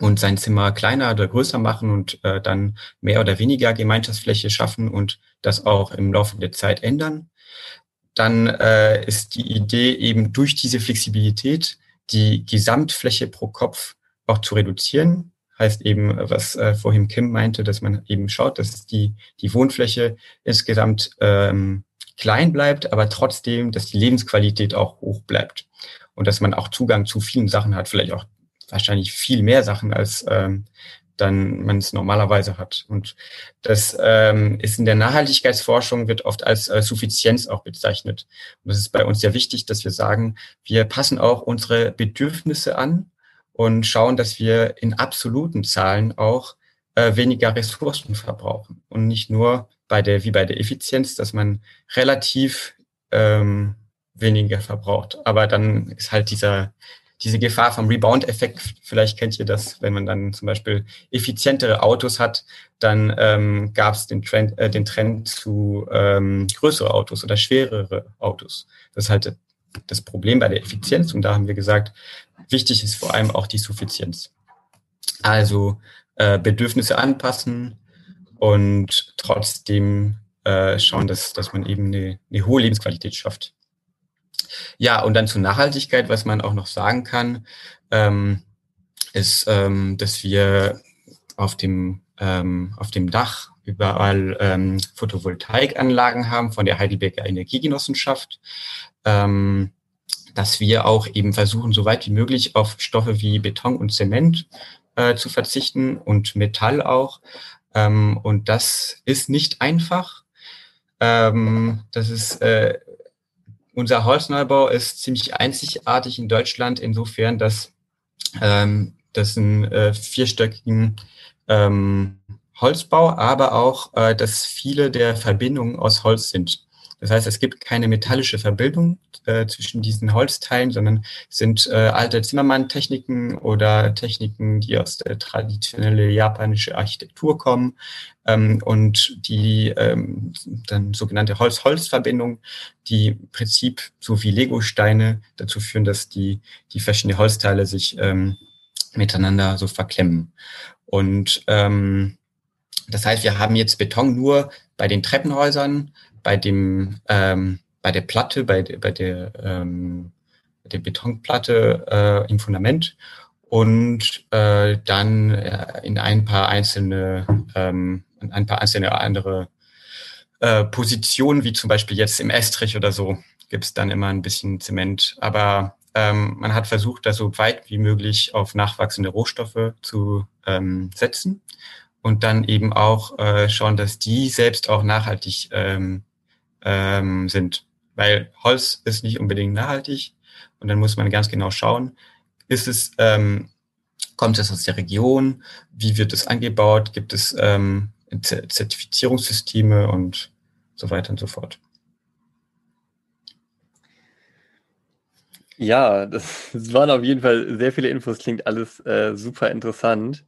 und sein Zimmer kleiner oder größer machen und äh, dann mehr oder weniger Gemeinschaftsfläche schaffen und das auch im Laufe der Zeit ändern. Dann äh, ist die Idee eben durch diese Flexibilität die Gesamtfläche pro Kopf auch zu reduzieren heißt eben, was äh, vorhin Kim meinte, dass man eben schaut, dass die, die Wohnfläche insgesamt ähm, klein bleibt, aber trotzdem, dass die Lebensqualität auch hoch bleibt und dass man auch Zugang zu vielen Sachen hat, vielleicht auch wahrscheinlich viel mehr Sachen, als ähm, dann man es normalerweise hat. Und das ähm, ist in der Nachhaltigkeitsforschung wird oft als äh, Suffizienz auch bezeichnet. Und das ist bei uns sehr wichtig, dass wir sagen, wir passen auch unsere Bedürfnisse an und schauen, dass wir in absoluten Zahlen auch äh, weniger Ressourcen verbrauchen und nicht nur bei der wie bei der Effizienz, dass man relativ ähm, weniger verbraucht. Aber dann ist halt dieser, diese Gefahr vom Rebound-Effekt, vielleicht kennt ihr das, wenn man dann zum Beispiel effizientere Autos hat, dann ähm, gab es den Trend, äh, den Trend zu ähm, größere Autos oder schwerere Autos. Das ist halt das Problem bei der Effizienz und da haben wir gesagt, wichtig ist vor allem auch die Suffizienz. Also äh, Bedürfnisse anpassen und trotzdem äh, schauen, dass, dass man eben eine, eine hohe Lebensqualität schafft. Ja, und dann zur Nachhaltigkeit, was man auch noch sagen kann, ähm, ist, ähm, dass wir auf dem, ähm, auf dem Dach überall ähm, Photovoltaikanlagen haben von der Heidelberger Energiegenossenschaft, ähm, dass wir auch eben versuchen, so weit wie möglich auf Stoffe wie Beton und Zement äh, zu verzichten und Metall auch. Ähm, und das ist nicht einfach. Ähm, das ist äh, unser Holzneubau ist ziemlich einzigartig in Deutschland insofern, dass ähm, das einen äh, vierstöckigen ähm, Holzbau, aber auch, äh, dass viele der Verbindungen aus Holz sind. Das heißt, es gibt keine metallische Verbindung äh, zwischen diesen Holzteilen, sondern sind äh, alte Zimmermann-Techniken oder Techniken, die aus der traditionellen japanischen Architektur kommen ähm, und die ähm, dann sogenannte Holz-Holz-Verbindung, die im Prinzip so wie Lego-Steine dazu führen, dass die, die verschiedenen Holzteile sich ähm, miteinander so verklemmen. Und ähm, das heißt, wir haben jetzt Beton nur bei den Treppenhäusern, bei dem, ähm, bei der Platte, bei, bei der, ähm, der Betonplatte äh, im Fundament und äh, dann äh, in ein paar einzelne, ähm, ein paar einzelne andere äh, Positionen, wie zum Beispiel jetzt im Estrich oder so, gibt es dann immer ein bisschen Zement. Aber ähm, man hat versucht, da so weit wie möglich auf nachwachsende Rohstoffe zu ähm, setzen und dann eben auch äh, schauen, dass die selbst auch nachhaltig ähm, ähm, sind. Weil Holz ist nicht unbedingt nachhaltig und dann muss man ganz genau schauen, ist es, ähm, kommt es aus der Region, wie wird es angebaut, gibt es ähm, Zertifizierungssysteme und so weiter und so fort. Ja, das, waren auf jeden Fall sehr viele Infos, klingt alles äh, super interessant.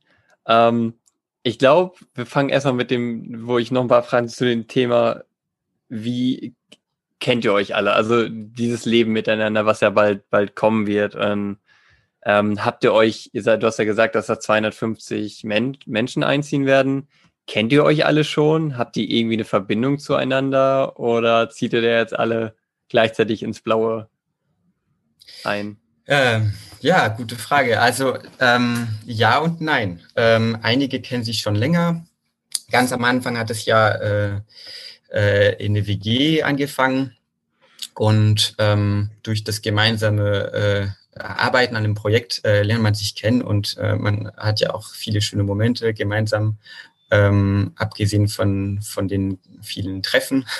Ähm, ich glaube, wir fangen erstmal mit dem, wo ich noch ein paar Fragen zu dem Thema wie kennt ihr euch alle? Also dieses Leben miteinander, was ja bald, bald kommen wird. Und, ähm, habt ihr euch, ihr seid, du hast ja gesagt, dass da 250 Men Menschen einziehen werden. Kennt ihr euch alle schon? Habt ihr irgendwie eine Verbindung zueinander oder zieht ihr da jetzt alle gleichzeitig ins Blaue ein? Ähm, ja, gute Frage. Also ähm, ja und nein. Ähm, einige kennen sich schon länger. Ganz am Anfang hat es ja äh, äh, in eine WG angefangen und ähm, durch das gemeinsame äh, Arbeiten an dem Projekt äh, lernt man sich kennen und äh, man hat ja auch viele schöne Momente gemeinsam, ähm, abgesehen von, von den vielen Treffen.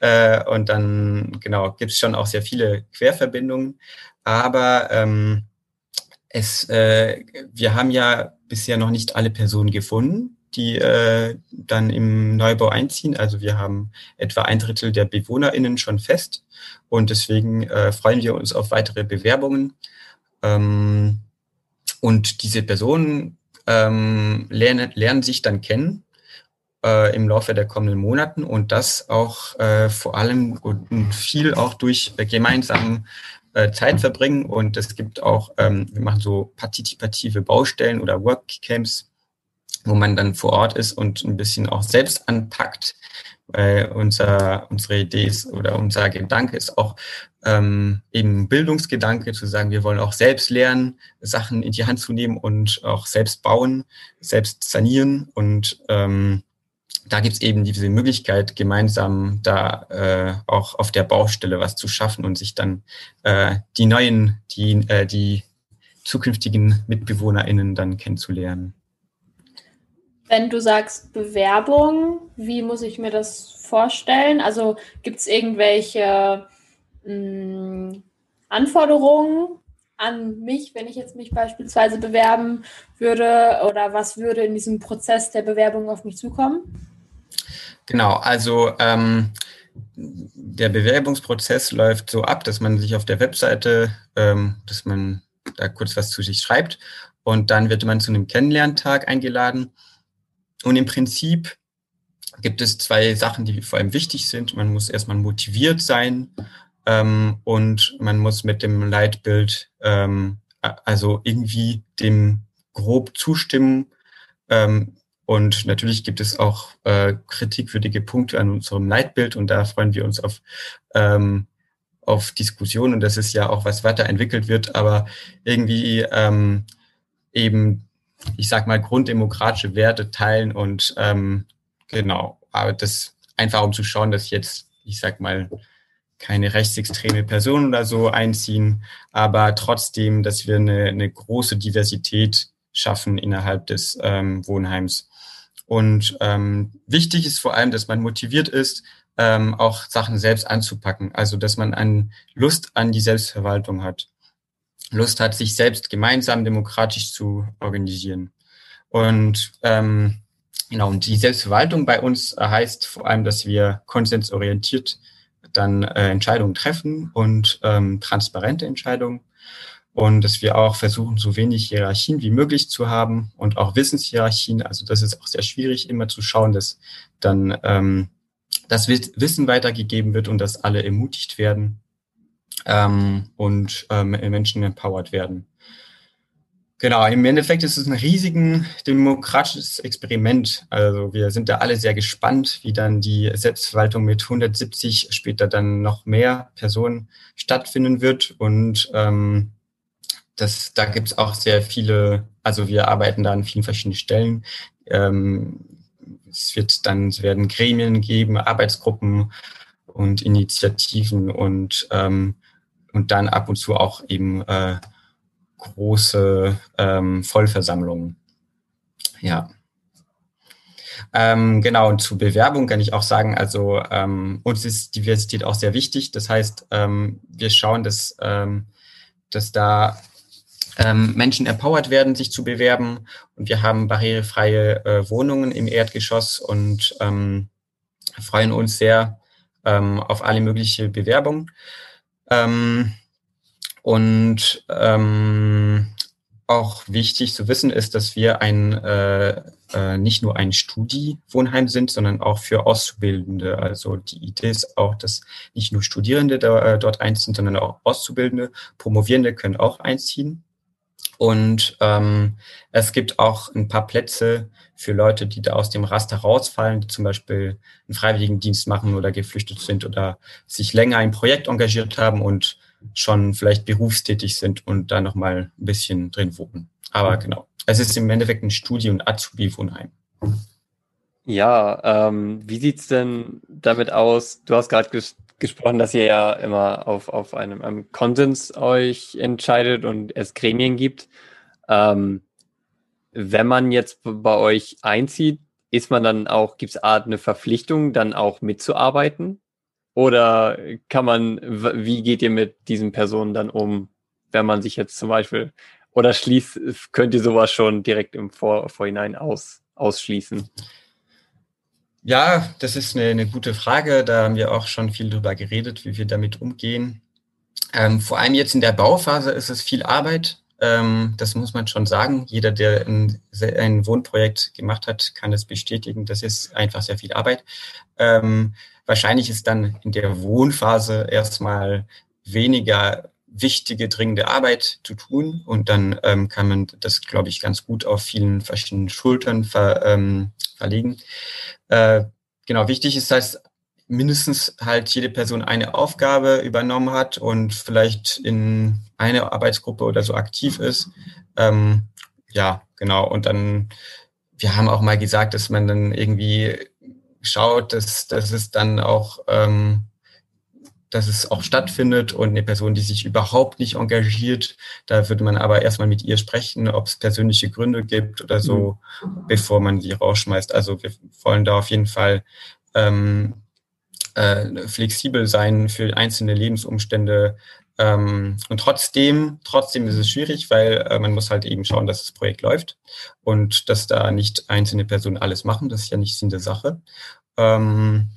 Äh, und dann, genau, gibt es schon auch sehr viele Querverbindungen. Aber ähm, es, äh, wir haben ja bisher noch nicht alle Personen gefunden die äh, dann im Neubau einziehen. Also wir haben etwa ein Drittel der BewohnerInnen schon fest und deswegen äh, freuen wir uns auf weitere Bewerbungen. Ähm, und diese Personen ähm, lernen, lernen sich dann kennen äh, im Laufe der kommenden Monaten und das auch äh, vor allem und viel auch durch äh, gemeinsamen äh, Zeit verbringen. Und es gibt auch, ähm, wir machen so partizipative Baustellen oder Workcamps, wo man dann vor Ort ist und ein bisschen auch selbst anpackt. Weil unser, unsere Idee ist oder unser Gedanke ist auch ähm, eben Bildungsgedanke, zu sagen, wir wollen auch selbst lernen, Sachen in die Hand zu nehmen und auch selbst bauen, selbst sanieren. Und ähm, da gibt's eben diese Möglichkeit, gemeinsam da äh, auch auf der Baustelle was zu schaffen und sich dann äh, die neuen, die, äh, die zukünftigen MitbewohnerInnen dann kennenzulernen. Wenn du sagst Bewerbung, wie muss ich mir das vorstellen? Also gibt es irgendwelche mh, hm, Anforderungen an mich, wenn ich jetzt mich beispielsweise bewerben würde? Oder was würde in diesem Prozess der Bewerbung auf mich zukommen? Genau, also ähm, der Bewerbungsprozess läuft so ab, dass man sich auf der Webseite, ähm, dass man da kurz was zu sich schreibt und dann wird man zu einem Kennenlerntag eingeladen. Und im Prinzip gibt es zwei Sachen, die vor allem wichtig sind. Man muss erstmal motiviert sein ähm, und man muss mit dem Leitbild ähm, also irgendwie dem grob zustimmen. Ähm, und natürlich gibt es auch äh, kritikwürdige Punkte an unserem Leitbild und da freuen wir uns auf, ähm, auf Diskussionen. Das ist ja auch, was weiterentwickelt wird, aber irgendwie ähm, eben, ich sag mal, grunddemokratische Werte teilen und ähm, genau, aber das einfach um zu schauen, dass jetzt, ich sag mal, keine rechtsextreme Personen oder so einziehen, aber trotzdem, dass wir eine, eine große Diversität schaffen innerhalb des ähm, Wohnheims. Und ähm, wichtig ist vor allem, dass man motiviert ist, ähm, auch Sachen selbst anzupacken. Also, dass man an Lust an die Selbstverwaltung hat. Lust hat, sich selbst gemeinsam demokratisch zu organisieren. Und ähm, genau, und die Selbstverwaltung bei uns heißt vor allem, dass wir konsensorientiert dann äh, Entscheidungen treffen und ähm, transparente Entscheidungen und dass wir auch versuchen, so wenig Hierarchien wie möglich zu haben und auch Wissenshierarchien. Also das ist auch sehr schwierig, immer zu schauen, dass dann ähm, das Wissen weitergegeben wird und dass alle ermutigt werden ähm, und ähm, Menschen empowered werden. Genau, im Endeffekt ist es ein riesigen demokratisches Experiment. Also wir sind da alle sehr gespannt, wie dann die Selbstverwaltung mit 170, später dann noch mehr Personen stattfinden wird. Und ähm, das, da gibt es auch sehr viele, also wir arbeiten da an vielen verschiedenen Stellen. Ähm, es wird dann, es werden Gremien geben, Arbeitsgruppen und Initiativen und, ähm, und dann ab und zu auch eben äh, große ähm, Vollversammlungen. Ja. Ähm, genau, und zur Bewerbung kann ich auch sagen, also ähm, uns ist Diversität auch sehr wichtig. Das heißt, ähm, wir schauen, dass, ähm, dass da ähm, Menschen empowered werden, sich zu bewerben. Und wir haben barrierefreie äh, Wohnungen im Erdgeschoss und ähm, freuen uns sehr ähm, auf alle mögliche Bewerbungen. Ähm, und ähm, auch wichtig zu wissen ist, dass wir ein äh, äh, nicht nur ein Studi-Wohnheim sind, sondern auch für Auszubildende. Also die Idee ist auch, dass nicht nur Studierende da, äh, dort einziehen, sondern auch Auszubildende, Promovierende können auch einziehen. Und ähm, es gibt auch ein paar Plätze für Leute, die da aus dem Raster rausfallen, die zum Beispiel einen Freiwilligendienst machen oder geflüchtet sind oder sich länger im Projekt engagiert haben und schon vielleicht berufstätig sind und da nochmal ein bisschen drin wohnen. Aber genau, es ist im Endeffekt ein Studi- und Azubi-Wohnheim. Ja, ähm, wie sieht's denn damit aus? Du hast gerade gesprochen, dass ihr ja immer auf, auf einem, einem Konsens euch entscheidet und es Gremien gibt. Ähm, wenn man jetzt bei euch einzieht, ist man dann auch, gibt es Art eine Verpflichtung, dann auch mitzuarbeiten? Oder kann man, wie geht ihr mit diesen Personen dann um, wenn man sich jetzt zum Beispiel, oder schließt, könnt ihr sowas schon direkt im Vor Vorhinein aus, ausschließen? Ja, das ist eine, eine, gute Frage. Da haben wir auch schon viel drüber geredet, wie wir damit umgehen. Ähm, vor allem jetzt in der Bauphase ist es viel Arbeit. Ähm, das muss man schon sagen. Jeder, der ein, ein, Wohnprojekt gemacht hat, kann es bestätigen. Das ist einfach sehr viel Arbeit. Ähm, wahrscheinlich ist dann in der Wohnphase erstmal weniger wichtige, dringende Arbeit zu tun. Und dann ähm, kann man das, glaube ich, ganz gut auf vielen verschiedenen Schultern ver, ähm, verlegen. Äh, genau, wichtig ist, dass mindestens halt jede Person eine Aufgabe übernommen hat und vielleicht in einer Arbeitsgruppe oder so aktiv ist. Ähm, ja, genau. Und dann, wir haben auch mal gesagt, dass man dann irgendwie schaut, dass, dass es dann auch ähm, dass es auch stattfindet und eine Person, die sich überhaupt nicht engagiert, da würde man aber erstmal mit ihr sprechen, ob es persönliche Gründe gibt oder so, mhm. bevor man sie rausschmeißt. Also wir wollen da auf jeden Fall ähm, äh, flexibel sein für einzelne Lebensumstände. Ähm, und trotzdem, trotzdem ist es schwierig, weil äh, man muss halt eben schauen, dass das Projekt läuft und dass da nicht einzelne Personen alles machen. Das ist ja nicht Sinn der Sache. Ähm,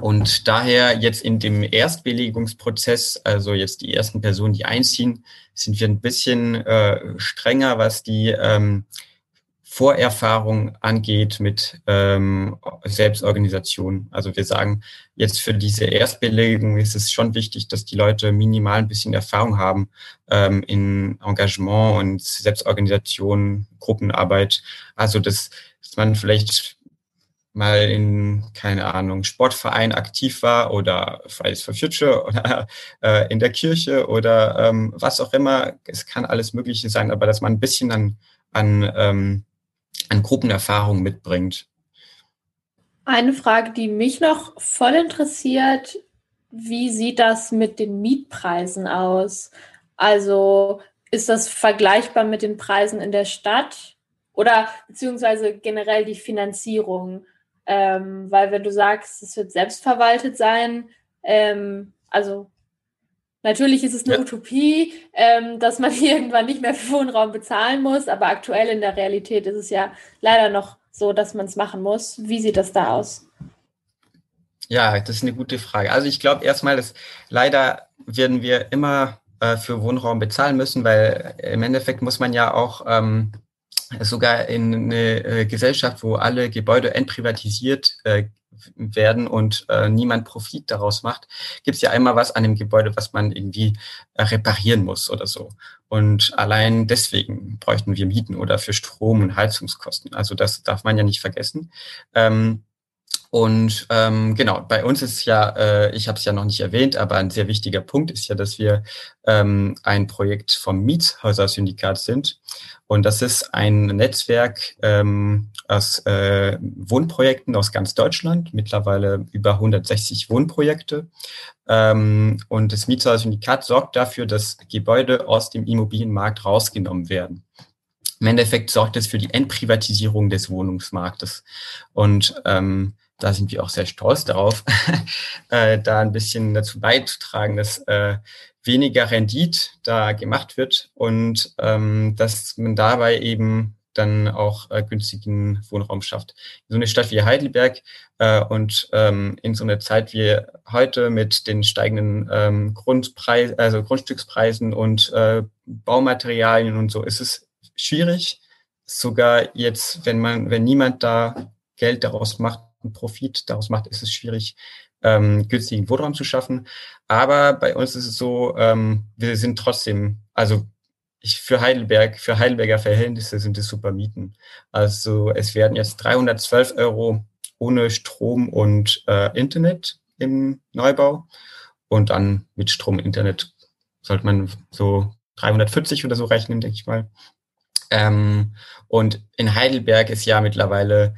Und daher jetzt in dem Erstbelegungsprozess, also jetzt die ersten Personen, die einziehen, sind wir ein bisschen äh, strenger, was die ähm, Vorerfahrung angeht mit ähm, Selbstorganisation. Also wir sagen, jetzt für diese Erstbelegung ist es schon wichtig, dass die Leute minimal ein bisschen Erfahrung haben ähm, in Engagement und Selbstorganisation, Gruppenarbeit. Also dass, dass man vielleicht mal in, keine Ahnung, Sportverein aktiv war oder Fridays for Future oder äh, in der Kirche oder ähm, was auch immer. Es kann alles Mögliche sein, aber dass man ein bisschen an, an, ähm, an Gruppenerfahrung mitbringt. Eine Frage, die mich noch voll interessiert, wie sieht das mit den Mietpreisen aus? Also ist das vergleichbar mit den Preisen in der Stadt oder beziehungsweise generell die Finanzierung? Ähm, weil wenn du sagst, es wird selbstverwaltet sein, ähm, also natürlich ist es eine ja. Utopie, ähm, dass man irgendwann nicht mehr für Wohnraum bezahlen muss, aber aktuell in der Realität ist es ja leider noch so, dass man es machen muss. Wie sieht das da aus? Ja, das ist eine gute Frage. Also ich glaube erstmal, dass leider werden wir immer äh, für Wohnraum bezahlen müssen, weil im Endeffekt muss man ja auch ähm, sogar in eine äh, Gesellschaft, wo alle Gebäude entprivatisiert äh, werden und äh, niemand Profit daraus macht, gibt es ja einmal was an dem Gebäude, was man irgendwie äh, reparieren muss oder so. Und allein deswegen bräuchten wir Mieten oder für Strom- und Heizungskosten. Also das darf man ja nicht vergessen. Ähm, und ähm, genau, bei uns ist ja, äh, ich habe es ja noch nicht erwähnt, aber ein sehr wichtiger Punkt ist ja, dass wir ähm, ein Projekt vom Mietshäuser-Syndikat sind. Und das ist ein Netzwerk ähm, aus äh, Wohnprojekten aus ganz Deutschland, mittlerweile über 160 Wohnprojekte. Ähm, und das Mietshäuser-Syndikat sorgt dafür, dass Gebäude aus dem Immobilienmarkt rausgenommen werden. Im Endeffekt sorgt es für die Entprivatisierung des Wohnungsmarktes. Und ähm, da sind wir auch sehr stolz darauf, äh, da ein bisschen dazu beizutragen, dass äh, weniger Rendit da gemacht wird und ähm, dass man dabei eben dann auch äh, günstigen Wohnraum schafft. So eine Stadt wie Heidelberg äh, und ähm, in so einer Zeit wie heute mit den steigenden ähm, Grundpreis, also Grundstückspreisen und äh, Baumaterialien und so ist es schwierig. Sogar jetzt, wenn man, wenn niemand da Geld daraus macht, einen Profit daraus macht, ist es schwierig, ähm, günstigen Wohnraum zu schaffen. Aber bei uns ist es so, ähm, wir sind trotzdem, also ich, für Heidelberg, für Heidelberger Verhältnisse sind es super Mieten. Also es werden jetzt 312 Euro ohne Strom und äh, Internet im Neubau. Und dann mit Strom und Internet sollte man so 340 oder so rechnen, denke ich mal. Ähm, und in Heidelberg ist ja mittlerweile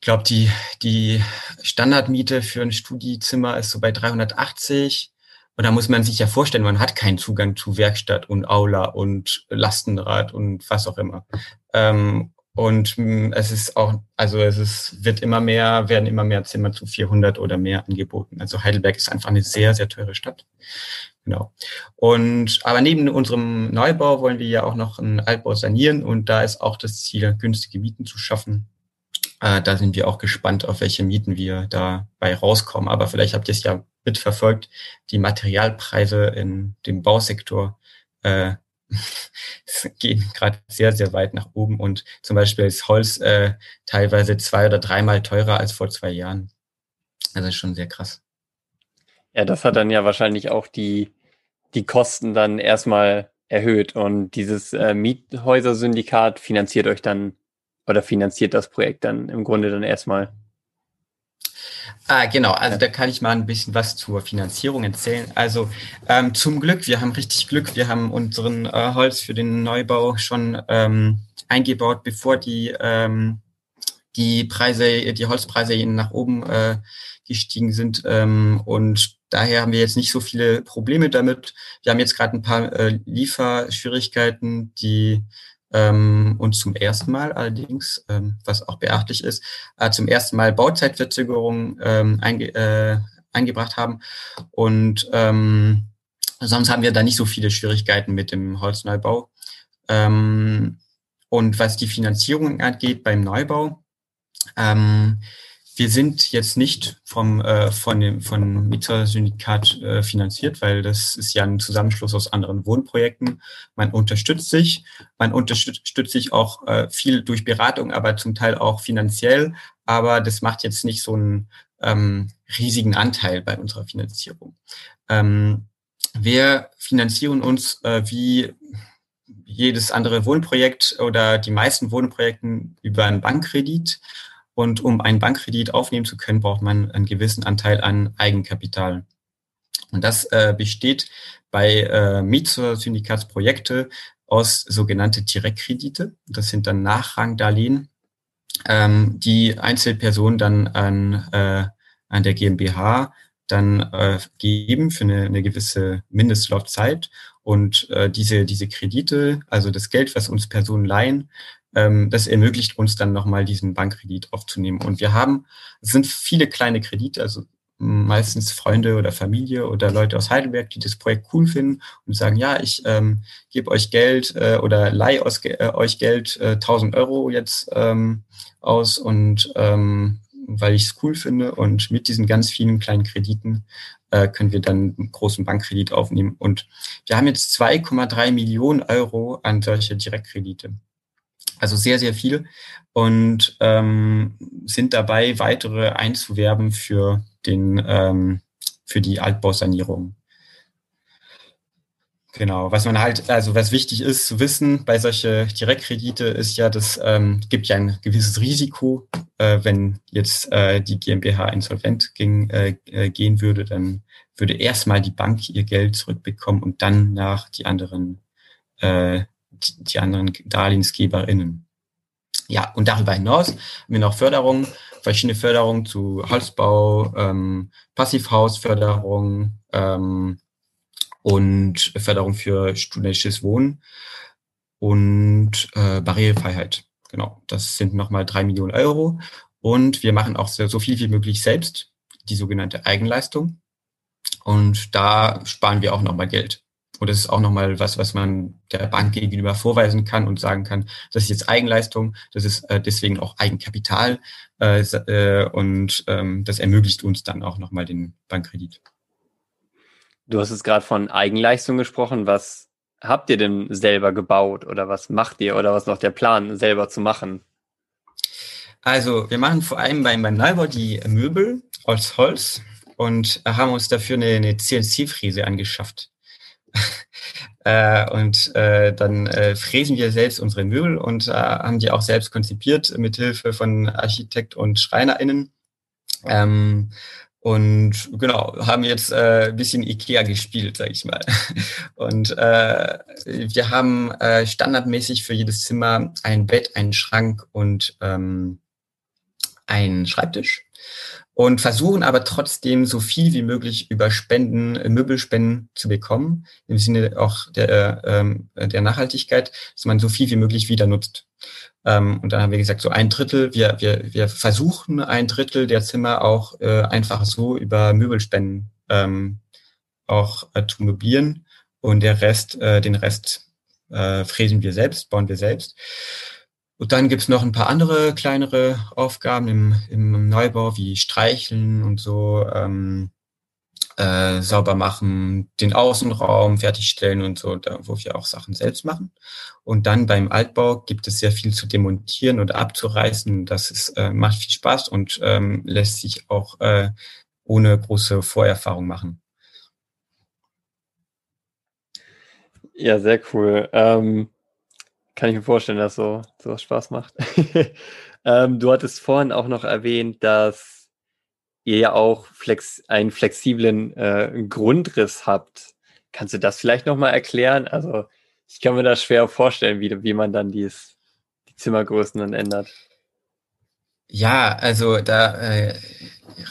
ich glaube, die, die Standardmiete für ein Studiezimmer ist so bei 380. Und da muss man sich ja vorstellen, man hat keinen Zugang zu Werkstatt und Aula und Lastenrad und was auch immer. Ähm, und mm, es ist auch, also es ist, wird immer mehr, werden immer mehr Zimmer zu 400 oder mehr angeboten. Also Heidelberg ist einfach eine sehr, sehr teure Stadt. Genau. Und, aber neben unserem Neubau wollen wir ja auch noch einen Altbau sanieren und da ist auch das Ziel, günstige Mieten zu schaffen. Äh, da sind wir auch gespannt, auf welche Mieten wir dabei rauskommen. Aber vielleicht habt ihr es ja mitverfolgt, die Materialpreise in dem Bausektor äh, gehen gerade sehr, sehr weit nach oben und zum Beispiel ist Holz äh, teilweise zwei oder dreimal teurer als vor zwei Jahren. Also schon sehr krass. Ja, das hat dann ja wahrscheinlich auch die, die Kosten dann erstmal erhöht und dieses äh, Miethäuser-Syndikat finanziert euch dann oder finanziert das Projekt dann im Grunde dann erstmal? Ah, genau, also da kann ich mal ein bisschen was zur Finanzierung erzählen. Also ähm, zum Glück, wir haben richtig Glück, wir haben unseren äh, Holz für den Neubau schon ähm, eingebaut, bevor die, ähm, die Preise, die Holzpreise nach oben äh, gestiegen sind. Ähm, und daher haben wir jetzt nicht so viele Probleme damit. Wir haben jetzt gerade ein paar äh, Lieferschwierigkeiten, die ähm, und zum ersten Mal allerdings, ähm, was auch beachtlich ist, äh, zum ersten Mal Bauzeitverzögerungen ähm, einge äh, eingebracht haben. Und ähm, sonst haben wir da nicht so viele Schwierigkeiten mit dem Holzneubau. Ähm, und was die Finanzierung angeht beim Neubau, ähm, wir sind jetzt nicht vom, äh, von dem von Mieter-Syndikat äh, finanziert, weil das ist ja ein Zusammenschluss aus anderen Wohnprojekten. Man unterstützt sich, man unterstützt sich auch äh, viel durch Beratung, aber zum Teil auch finanziell. Aber das macht jetzt nicht so einen ähm, riesigen Anteil bei unserer Finanzierung. Ähm, wir finanzieren uns äh, wie jedes andere Wohnprojekt oder die meisten Wohnprojekten über einen Bankkredit. Und um einen Bankkredit aufnehmen zu können, braucht man einen gewissen Anteil an Eigenkapital. Und das äh, besteht bei äh, Mietsyndikatsprojekte aus sogenannte Direktkredite. Das sind dann Nachrangdarlehen, ähm, die Einzelpersonen dann an, äh, an der GmbH dann äh, geben für eine, eine gewisse Mindestlaufzeit. Und äh, diese, diese Kredite, also das Geld, was uns Personen leihen, das ermöglicht uns dann nochmal diesen Bankkredit aufzunehmen. Und wir haben, es sind viele kleine Kredite, also meistens Freunde oder Familie oder Leute aus Heidelberg, die das Projekt cool finden und sagen, ja, ich ähm, gebe euch Geld äh, oder leih aus, äh, euch Geld äh, 1000 Euro jetzt ähm, aus und ähm, weil ich es cool finde und mit diesen ganz vielen kleinen Krediten äh, können wir dann einen großen Bankkredit aufnehmen. Und wir haben jetzt 2,3 Millionen Euro an solche Direktkredite. Also sehr, sehr viel und ähm, sind dabei, weitere einzuwerben für den ähm, für die Altbausanierung. Genau, was man halt, also was wichtig ist zu wissen bei solche Direktkredite ist ja, das ähm, gibt ja ein gewisses Risiko. Äh, wenn jetzt äh, die GmbH insolvent ging, äh, äh, gehen würde, dann würde erstmal die Bank ihr Geld zurückbekommen und dann nach die anderen äh, die anderen DarlehensgeberInnen. Ja, und darüber hinaus haben wir noch Förderungen, verschiedene Förderungen zu Holzbau, ähm, Passivhausförderung ähm, und Förderung für studentisches Wohnen und äh, Barrierefreiheit. Genau, das sind nochmal drei Millionen Euro. Und wir machen auch so, so viel wie möglich selbst, die sogenannte Eigenleistung. Und da sparen wir auch nochmal Geld. Und das ist auch nochmal was, was man der Bank gegenüber vorweisen kann und sagen kann, das ist jetzt Eigenleistung, das ist äh, deswegen auch Eigenkapital äh, äh, und ähm, das ermöglicht uns dann auch nochmal den Bankkredit. Du hast jetzt gerade von Eigenleistung gesprochen. Was habt ihr denn selber gebaut oder was macht ihr oder was noch der Plan, selber zu machen? Also wir machen vor allem beim, beim Neubau die Möbel aus Holz und haben uns dafür eine, eine CNC-Fräse angeschafft. äh, und äh, dann äh, fräsen wir selbst unsere Möbel und äh, haben die auch selbst konzipiert mit Hilfe von Architekt und SchreinerInnen. Ähm, und genau, haben jetzt äh, ein bisschen Ikea gespielt, sag ich mal. Und äh, wir haben äh, standardmäßig für jedes Zimmer ein Bett, einen Schrank und ähm, einen Schreibtisch und versuchen aber trotzdem so viel wie möglich über Spenden, äh, Möbelspenden zu bekommen, im Sinne auch der, äh, der Nachhaltigkeit, dass man so viel wie möglich wieder nutzt. Ähm, und dann haben wir gesagt, so ein Drittel, wir, wir, wir versuchen ein Drittel der Zimmer auch äh, einfach so über Möbelspenden ähm, auch äh, zu möblieren und der Rest, äh, den Rest äh, fräsen wir selbst, bauen wir selbst. Und dann gibt's noch ein paar andere kleinere Aufgaben im, im Neubau, wie Streicheln und so, ähm, äh, sauber machen, den Außenraum fertigstellen und so, da, wo wir auch Sachen selbst machen. Und dann beim Altbau gibt es sehr viel zu demontieren oder abzureißen. Das ist, äh, macht viel Spaß und ähm, lässt sich auch äh, ohne große Vorerfahrung machen. Ja, sehr cool. Ähm kann ich mir vorstellen, dass so sowas Spaß macht. ähm, du hattest vorhin auch noch erwähnt, dass ihr ja auch flex einen flexiblen äh, Grundriss habt. Kannst du das vielleicht nochmal erklären? Also ich kann mir das schwer vorstellen, wie, wie man dann dies, die Zimmergrößen dann ändert. Ja, also da äh,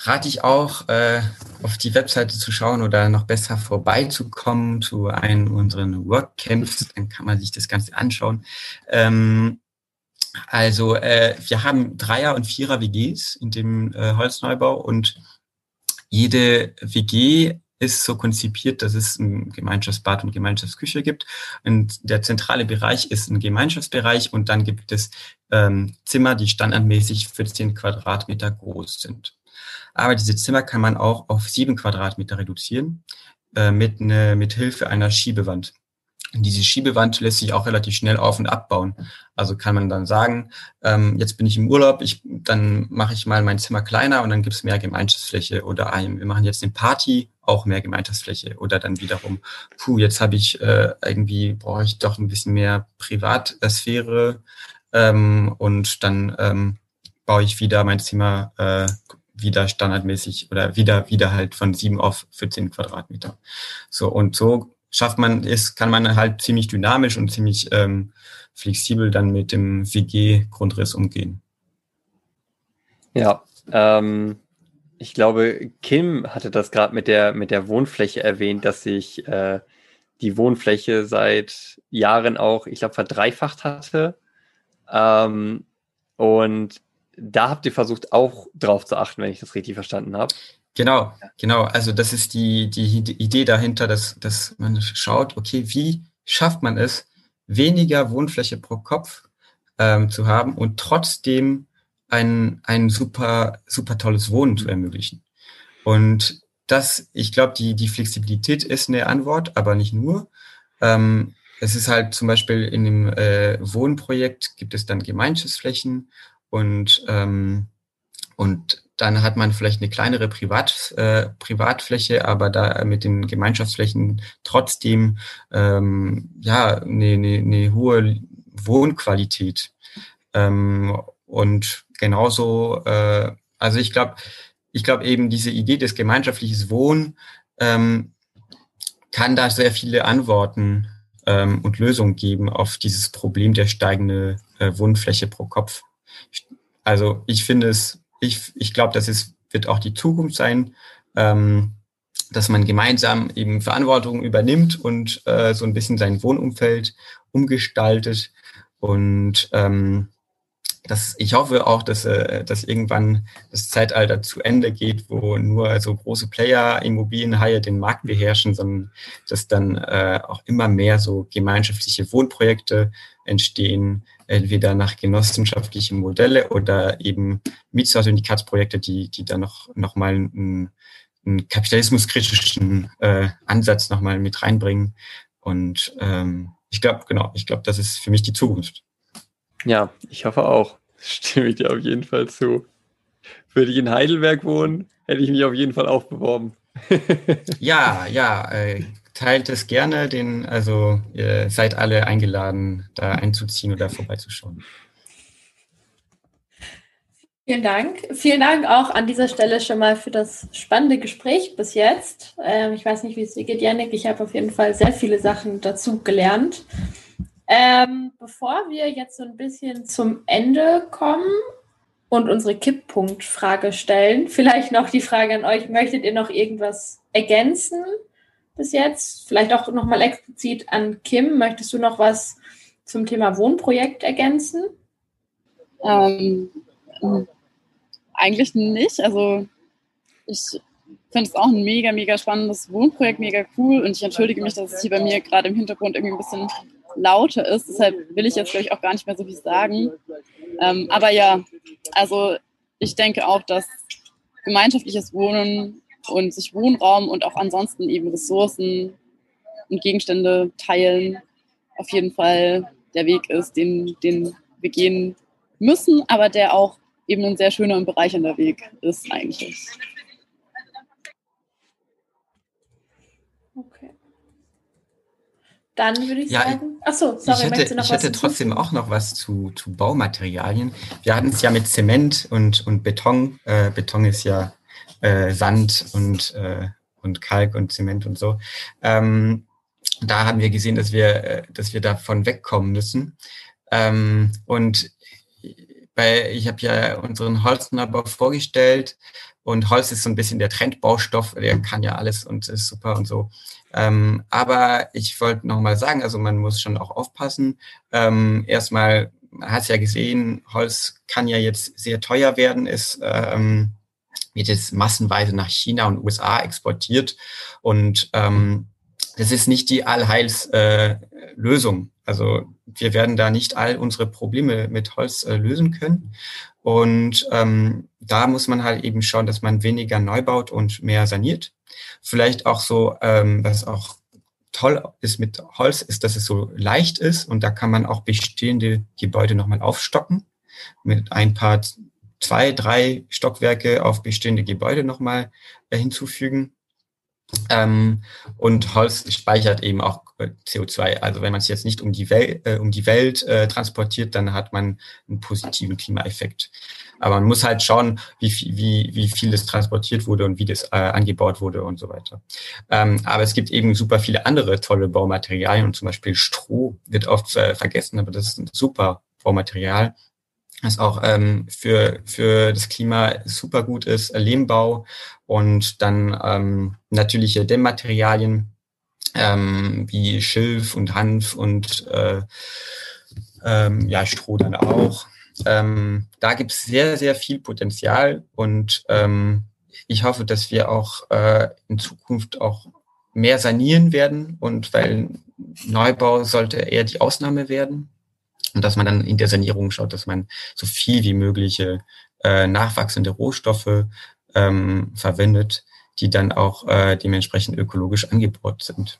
rate ich auch, äh, auf die Webseite zu schauen oder noch besser vorbeizukommen zu einem unseren Workcamps. Dann kann man sich das Ganze anschauen. Ähm, also äh, wir haben Dreier- und Vierer-WGs in dem äh, Holzneubau und jede WG ist so konzipiert, dass es ein Gemeinschaftsbad und Gemeinschaftsküche gibt. Und der zentrale Bereich ist ein Gemeinschaftsbereich und dann gibt es ähm, Zimmer, die standardmäßig 14 Quadratmeter groß sind. Aber diese Zimmer kann man auch auf sieben Quadratmeter reduzieren äh, mit, ne, mit Hilfe einer Schiebewand. Diese Schiebewand lässt sich auch relativ schnell auf- und abbauen. Also kann man dann sagen, ähm, jetzt bin ich im Urlaub, ich, dann mache ich mal mein Zimmer kleiner und dann gibt es mehr Gemeinschaftsfläche. Oder ein, wir machen jetzt eine Party, auch mehr Gemeinschaftsfläche. Oder dann wiederum, puh, jetzt habe ich äh, irgendwie, brauche ich doch ein bisschen mehr Privatsphäre ähm, und dann ähm, baue ich wieder mein Zimmer äh, wieder standardmäßig oder wieder, wieder halt von sieben auf 14 Quadratmeter. So, und so schafft man ist, kann man halt ziemlich dynamisch und ziemlich ähm, flexibel dann mit dem WG-Grundriss umgehen. Ja, ähm, ich glaube, Kim hatte das gerade mit der, mit der Wohnfläche erwähnt, dass sich äh, die Wohnfläche seit Jahren auch, ich glaube, verdreifacht hatte. Ähm, und da habt ihr versucht, auch drauf zu achten, wenn ich das richtig verstanden habe. Genau, genau. Also das ist die, die Idee dahinter, dass, dass man schaut, okay, wie schafft man es, weniger Wohnfläche pro Kopf ähm, zu haben und trotzdem ein, ein super, super tolles Wohnen zu ermöglichen. Und das, ich glaube, die, die Flexibilität ist eine Antwort, aber nicht nur. Ähm, es ist halt zum Beispiel in dem äh, Wohnprojekt gibt es dann Gemeinschaftsflächen und, ähm, und dann hat man vielleicht eine kleinere Privat, äh, Privatfläche, aber da mit den Gemeinschaftsflächen trotzdem ähm, ja eine, eine, eine hohe Wohnqualität. Ähm, und genauso, äh, also ich glaube, ich glaube eben diese Idee des gemeinschaftlichen Wohnen ähm, kann da sehr viele Antworten ähm, und Lösungen geben auf dieses Problem der steigenden äh, Wohnfläche pro Kopf. Also ich finde es ich, ich glaube, das ist, wird auch die Zukunft sein, ähm, dass man gemeinsam eben Verantwortung übernimmt und äh, so ein bisschen sein Wohnumfeld umgestaltet. Und ähm, das, ich hoffe auch, dass, äh, dass irgendwann das Zeitalter zu Ende geht, wo nur so große Player, Immobilienhaie den Markt beherrschen, sondern dass dann äh, auch immer mehr so gemeinschaftliche Wohnprojekte entstehen, entweder nach genossenschaftlichen Modelle oder eben Mietsertifikatsprojekte, die, die da noch, noch mal einen, einen kapitalismuskritischen äh, Ansatz noch mal mit reinbringen. Und ähm, ich glaube, genau, ich glaube, das ist für mich die Zukunft. Ja, ich hoffe auch. Stimme ich dir auf jeden Fall zu. Würde ich in Heidelberg wohnen, hätte ich mich auf jeden Fall auch beworben. ja, ja, äh, teilt es gerne, den, also ihr seid alle eingeladen, da einzuziehen oder vorbeizuschauen. Vielen Dank. Vielen Dank auch an dieser Stelle schon mal für das spannende Gespräch bis jetzt. Ähm, ich weiß nicht, wie es dir geht, Janik. Ich habe auf jeden Fall sehr viele Sachen dazu gelernt. Ähm, bevor wir jetzt so ein bisschen zum Ende kommen und unsere Kipppunktfrage stellen, vielleicht noch die Frage an euch, möchtet ihr noch irgendwas ergänzen bis jetzt? Vielleicht auch nochmal explizit an Kim. Möchtest du noch was zum Thema Wohnprojekt ergänzen? Ähm, eigentlich nicht. Also ich finde es auch ein mega, mega spannendes Wohnprojekt, mega cool. Und ich entschuldige mich, dass es hier bei mir gerade im Hintergrund irgendwie ein bisschen lauter ist. Deshalb will ich jetzt, glaube ich, auch gar nicht mehr so viel sagen. Ähm, aber ja, also ich denke auch, dass gemeinschaftliches Wohnen und sich Wohnraum und auch ansonsten eben Ressourcen und Gegenstände teilen auf jeden Fall der Weg ist, den, den wir gehen müssen, aber der auch eben ein sehr schöner und bereichernder Weg ist eigentlich. Okay. Dann würde ich ja, sagen, achso, sorry, ich hätte, ich hätte trotzdem auch noch was zu, zu Baumaterialien. Wir hatten es ja mit Zement und, und Beton. Äh, Beton ist ja äh, Sand und, äh, und Kalk und Zement und so. Ähm, da haben wir gesehen, dass wir, äh, dass wir davon wegkommen müssen. Ähm, und bei, ich habe ja unseren Holznabbau vorgestellt und Holz ist so ein bisschen der Trendbaustoff, der kann ja alles und ist super und so. Ähm, aber ich wollte nochmal sagen, also man muss schon auch aufpassen. Ähm, erstmal, man hat es ja gesehen, Holz kann ja jetzt sehr teuer werden, ist ähm, wird es massenweise nach China und USA exportiert. Und ähm, das ist nicht die Allheilslösung. Äh, also wir werden da nicht all unsere Probleme mit Holz äh, lösen können. Und ähm, da muss man halt eben schauen, dass man weniger neu baut und mehr saniert. Vielleicht auch so, ähm, was auch toll ist mit Holz, ist, dass es so leicht ist und da kann man auch bestehende Gebäude nochmal aufstocken mit ein paar zwei, drei Stockwerke auf bestehende Gebäude nochmal äh, hinzufügen. Ähm, und Holz speichert eben auch äh, CO2. Also wenn man es jetzt nicht um die, Wel äh, um die Welt äh, transportiert, dann hat man einen positiven Klimaeffekt. Aber man muss halt schauen, wie, wie, wie viel es transportiert wurde und wie das äh, angebaut wurde und so weiter. Ähm, aber es gibt eben super viele andere tolle Baumaterialien und zum Beispiel Stroh wird oft äh, vergessen, aber das ist ein super Baumaterial was auch ähm, für, für das Klima super gut ist, Lehmbau und dann ähm, natürliche Dämmmaterialien ähm, wie Schilf und Hanf und äh, ähm, ja, Stroh dann auch. Ähm, da gibt es sehr, sehr viel Potenzial und ähm, ich hoffe, dass wir auch äh, in Zukunft auch mehr sanieren werden und weil Neubau sollte eher die Ausnahme werden und dass man dann in der Sanierung schaut, dass man so viel wie mögliche äh, nachwachsende Rohstoffe ähm, verwendet, die dann auch äh, dementsprechend ökologisch angebaut sind.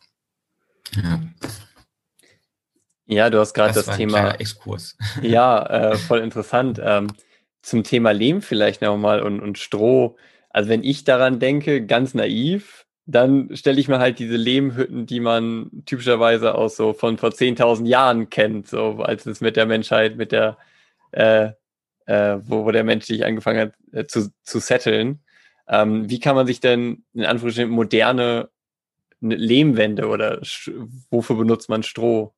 Ja. Ja, du hast gerade das, das Thema. Exkurs. Ja, äh, voll interessant. Ähm, zum Thema Lehm vielleicht nochmal und, und Stroh. Also wenn ich daran denke, ganz naiv, dann stelle ich mir halt diese Lehmhütten, die man typischerweise aus so von vor 10.000 Jahren kennt, so als es mit der Menschheit, mit der, äh, äh, wo, wo der Mensch sich angefangen hat äh, zu, zu setteln. Ähm, wie kann man sich denn in Anführungsstrichen moderne Lehmwände oder wofür benutzt man Stroh?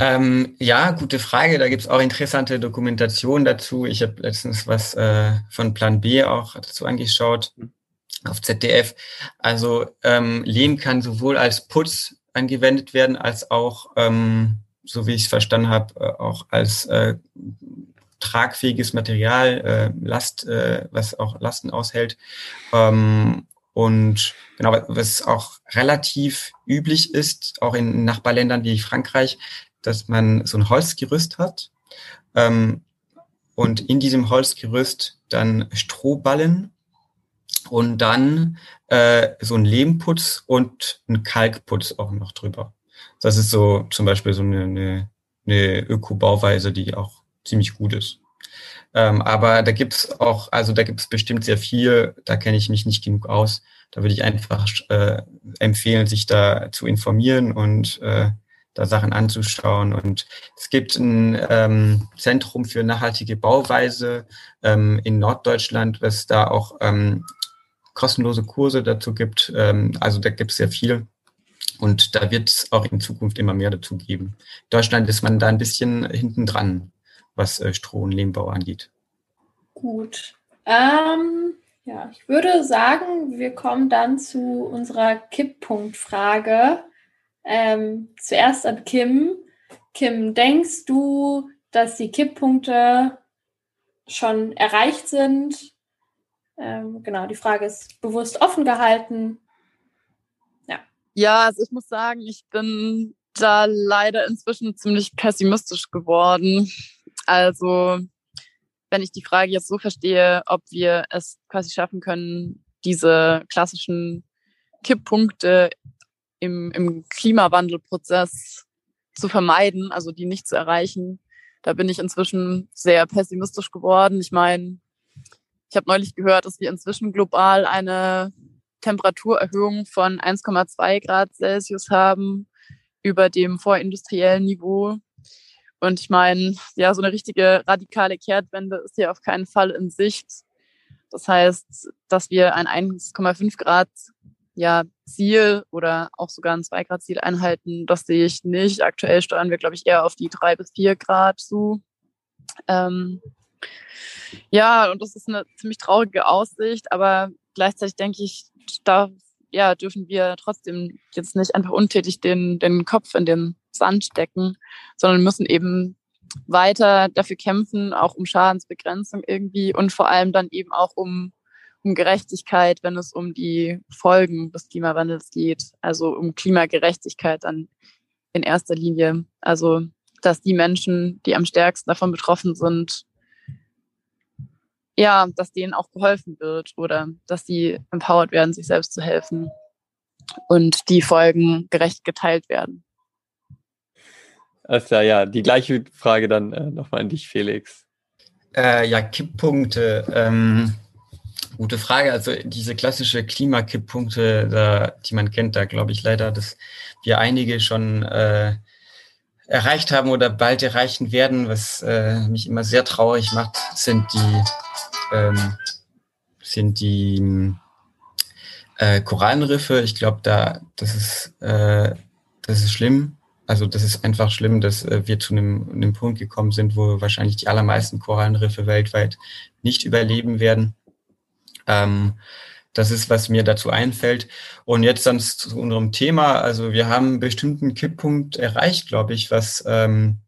Ähm, ja, gute Frage. Da gibt es auch interessante Dokumentationen dazu. Ich habe letztens was äh, von Plan B auch dazu angeschaut. Mhm auf ZDF. Also ähm, Lehm kann sowohl als Putz angewendet werden, als auch, ähm, so wie ich es verstanden habe, äh, auch als äh, tragfähiges Material, äh, Last, äh, was auch Lasten aushält. Ähm, und genau, was auch relativ üblich ist, auch in Nachbarländern wie Frankreich, dass man so ein Holzgerüst hat ähm, und in diesem Holzgerüst dann Strohballen und dann äh, so ein Lehmputz und ein Kalkputz auch noch drüber. Das ist so zum Beispiel so eine, eine, eine Öko-Bauweise, die auch ziemlich gut ist. Ähm, aber da gibt's auch, also da gibt's bestimmt sehr viel, da kenne ich mich nicht genug aus. Da würde ich einfach äh, empfehlen, sich da zu informieren und äh, da Sachen anzuschauen. Und es gibt ein ähm, Zentrum für nachhaltige Bauweise ähm, in Norddeutschland, was da auch ähm, kostenlose Kurse dazu gibt. Ähm, also da gibt es sehr viel. Und da wird es auch in Zukunft immer mehr dazu geben. In Deutschland ist man da ein bisschen hinten dran, was äh, Stroh- und Lehmbau angeht. Gut. Ähm, ja, ich würde sagen, wir kommen dann zu unserer Kipppunktfrage. Ähm, zuerst an Kim. Kim, denkst du, dass die Kipppunkte schon erreicht sind? Ähm, genau, die Frage ist bewusst offen gehalten. Ja. Ja, also ich muss sagen, ich bin da leider inzwischen ziemlich pessimistisch geworden. Also, wenn ich die Frage jetzt so verstehe, ob wir es quasi schaffen können, diese klassischen Kipppunkte im, im Klimawandelprozess zu vermeiden, also die nicht zu erreichen, da bin ich inzwischen sehr pessimistisch geworden. Ich meine, ich habe neulich gehört, dass wir inzwischen global eine Temperaturerhöhung von 1,2 Grad Celsius haben über dem vorindustriellen Niveau. Und ich meine, ja, so eine richtige radikale Kehrtwende ist hier auf keinen Fall in Sicht. Das heißt, dass wir ein 1,5 Grad ja, Ziel oder auch sogar ein 2 Grad Ziel einhalten, das sehe ich nicht. Aktuell steuern wir, glaube ich, eher auf die 3 bis 4 Grad zu. Ähm, ja, und das ist eine ziemlich traurige Aussicht, aber gleichzeitig denke ich, da ja, dürfen wir trotzdem jetzt nicht einfach untätig den, den Kopf in den Sand stecken, sondern müssen eben weiter dafür kämpfen, auch um Schadensbegrenzung irgendwie und vor allem dann eben auch um, um Gerechtigkeit, wenn es um die Folgen des Klimawandels geht, also um Klimagerechtigkeit dann in erster Linie. Also, dass die Menschen, die am stärksten davon betroffen sind, ja, dass denen auch geholfen wird oder dass sie empowered werden, sich selbst zu helfen und die Folgen gerecht geteilt werden. Alles klar, ja. Die gleiche Frage dann äh, nochmal an dich, Felix. Äh, ja, Kipppunkte. Ähm, gute Frage. Also diese klassische Klimakipppunkte, da, die man kennt, da glaube ich leider, dass wir einige schon äh, erreicht haben oder bald erreichen werden, was äh, mich immer sehr traurig macht, sind die ähm, sind die äh, Korallenriffe. Ich glaube, da das ist äh, das ist schlimm. Also das ist einfach schlimm, dass äh, wir zu einem, Punkt gekommen sind, wo wahrscheinlich die allermeisten Korallenriffe weltweit nicht überleben werden. Ähm, das ist, was mir dazu einfällt. Und jetzt dann zu unserem Thema. Also wir haben einen bestimmten Kipppunkt erreicht, glaube ich, was ähm,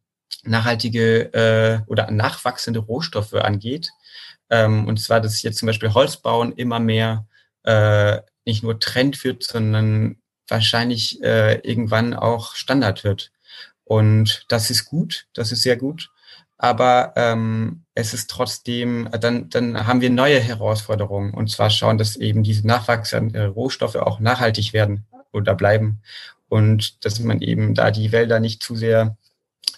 nachhaltige äh, oder nachwachsende Rohstoffe angeht. Ähm, und zwar, dass jetzt zum Beispiel Holzbauen immer mehr äh, nicht nur Trend wird, sondern wahrscheinlich äh, irgendwann auch Standard wird. Und das ist gut, das ist sehr gut. Aber ähm, es ist trotzdem, äh, dann, dann haben wir neue Herausforderungen. Und zwar schauen, dass eben diese nachwachsenden Rohstoffe auch nachhaltig werden oder bleiben. Und dass man eben da die Wälder nicht zu sehr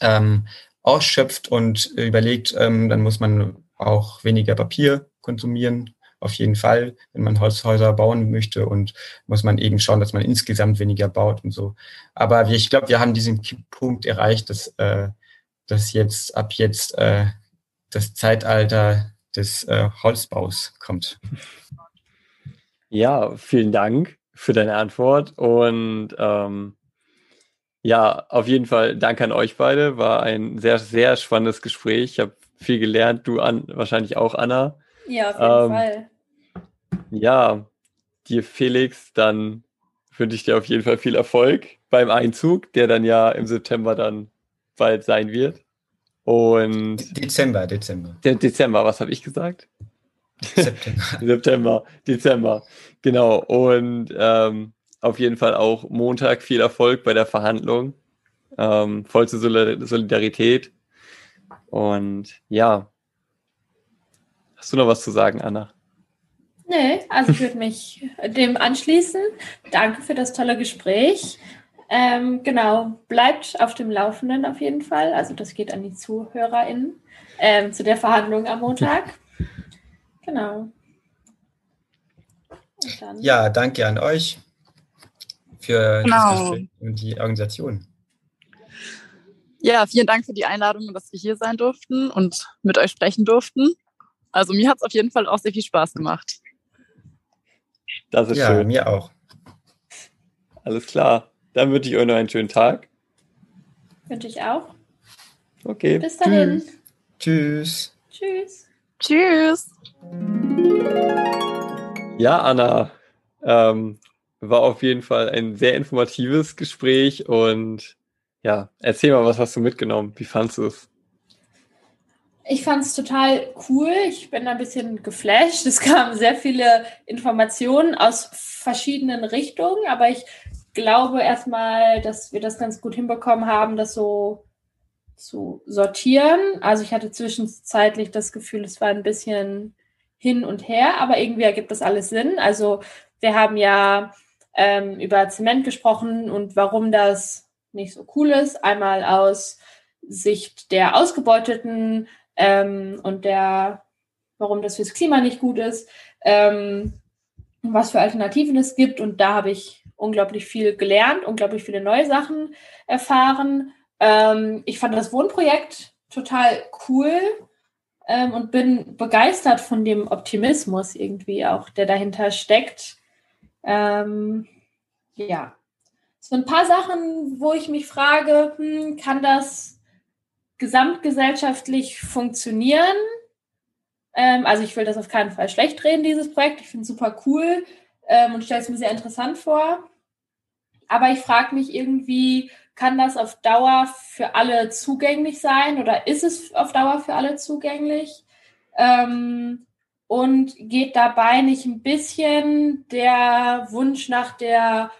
ähm, ausschöpft und überlegt, ähm, dann muss man auch weniger Papier konsumieren, auf jeden Fall, wenn man Holzhäuser bauen möchte und muss man eben schauen, dass man insgesamt weniger baut und so. Aber ich glaube, wir haben diesen Punkt erreicht, dass, äh, dass jetzt ab jetzt äh, das Zeitalter des äh, Holzbaus kommt. Ja, vielen Dank für deine Antwort und ähm, ja, auf jeden Fall Dank an euch beide. War ein sehr, sehr spannendes Gespräch. Ich habe viel gelernt, du an, wahrscheinlich auch, Anna. Ja, auf jeden ähm, Fall. Ja, dir Felix, dann wünsche ich dir auf jeden Fall viel Erfolg beim Einzug, der dann ja im September dann bald sein wird. Und Dezember, Dezember. De Dezember, was habe ich gesagt? September. September, Dezember, genau. Und ähm, auf jeden Fall auch Montag viel Erfolg bei der Verhandlung. Ähm, vollste Solidarität. Und ja. Hast du noch was zu sagen, Anna? Nee, also ich würde mich dem anschließen. Danke für das tolle Gespräch. Ähm, genau, bleibt auf dem Laufenden auf jeden Fall. Also das geht an die ZuhörerInnen ähm, zu der Verhandlung am Montag. Genau. Ja, danke an euch für genau. und die Organisation. Ja, vielen Dank für die Einladung, dass wir hier sein durften und mit euch sprechen durften. Also mir hat es auf jeden Fall auch sehr viel Spaß gemacht. Das ist ja, schön. mir auch. Alles klar. Dann wünsche ich euch noch einen schönen Tag. Wünsche ich auch. Okay. Bis dahin. Tschüss. Tschüss. Tschüss. Ja, Anna, ähm, war auf jeden Fall ein sehr informatives Gespräch und ja, erzähl mal, was hast du mitgenommen? Wie fandest du es? Ich fand es total cool. Ich bin ein bisschen geflasht. Es kamen sehr viele Informationen aus verschiedenen Richtungen, aber ich glaube erstmal, dass wir das ganz gut hinbekommen haben, das so zu sortieren. Also ich hatte zwischenzeitlich das Gefühl, es war ein bisschen hin und her, aber irgendwie ergibt das alles Sinn. Also wir haben ja ähm, über Zement gesprochen und warum das nicht so cool ist. Einmal aus Sicht der Ausgebeuteten, ähm, und der, warum das fürs Klima nicht gut ist, ähm, was für Alternativen es gibt. Und da habe ich unglaublich viel gelernt, unglaublich viele neue Sachen erfahren. Ähm, ich fand das Wohnprojekt total cool ähm, und bin begeistert von dem Optimismus irgendwie auch, der dahinter steckt. Ähm, ja, so ein paar Sachen, wo ich mich frage, hm, kann das gesamtgesellschaftlich funktionieren. Ähm, also ich will das auf keinen Fall schlecht reden, dieses Projekt. Ich finde es super cool ähm, und stelle es mir sehr interessant vor. Aber ich frage mich irgendwie, kann das auf Dauer für alle zugänglich sein oder ist es auf Dauer für alle zugänglich? Ähm, und geht dabei nicht ein bisschen der Wunsch nach der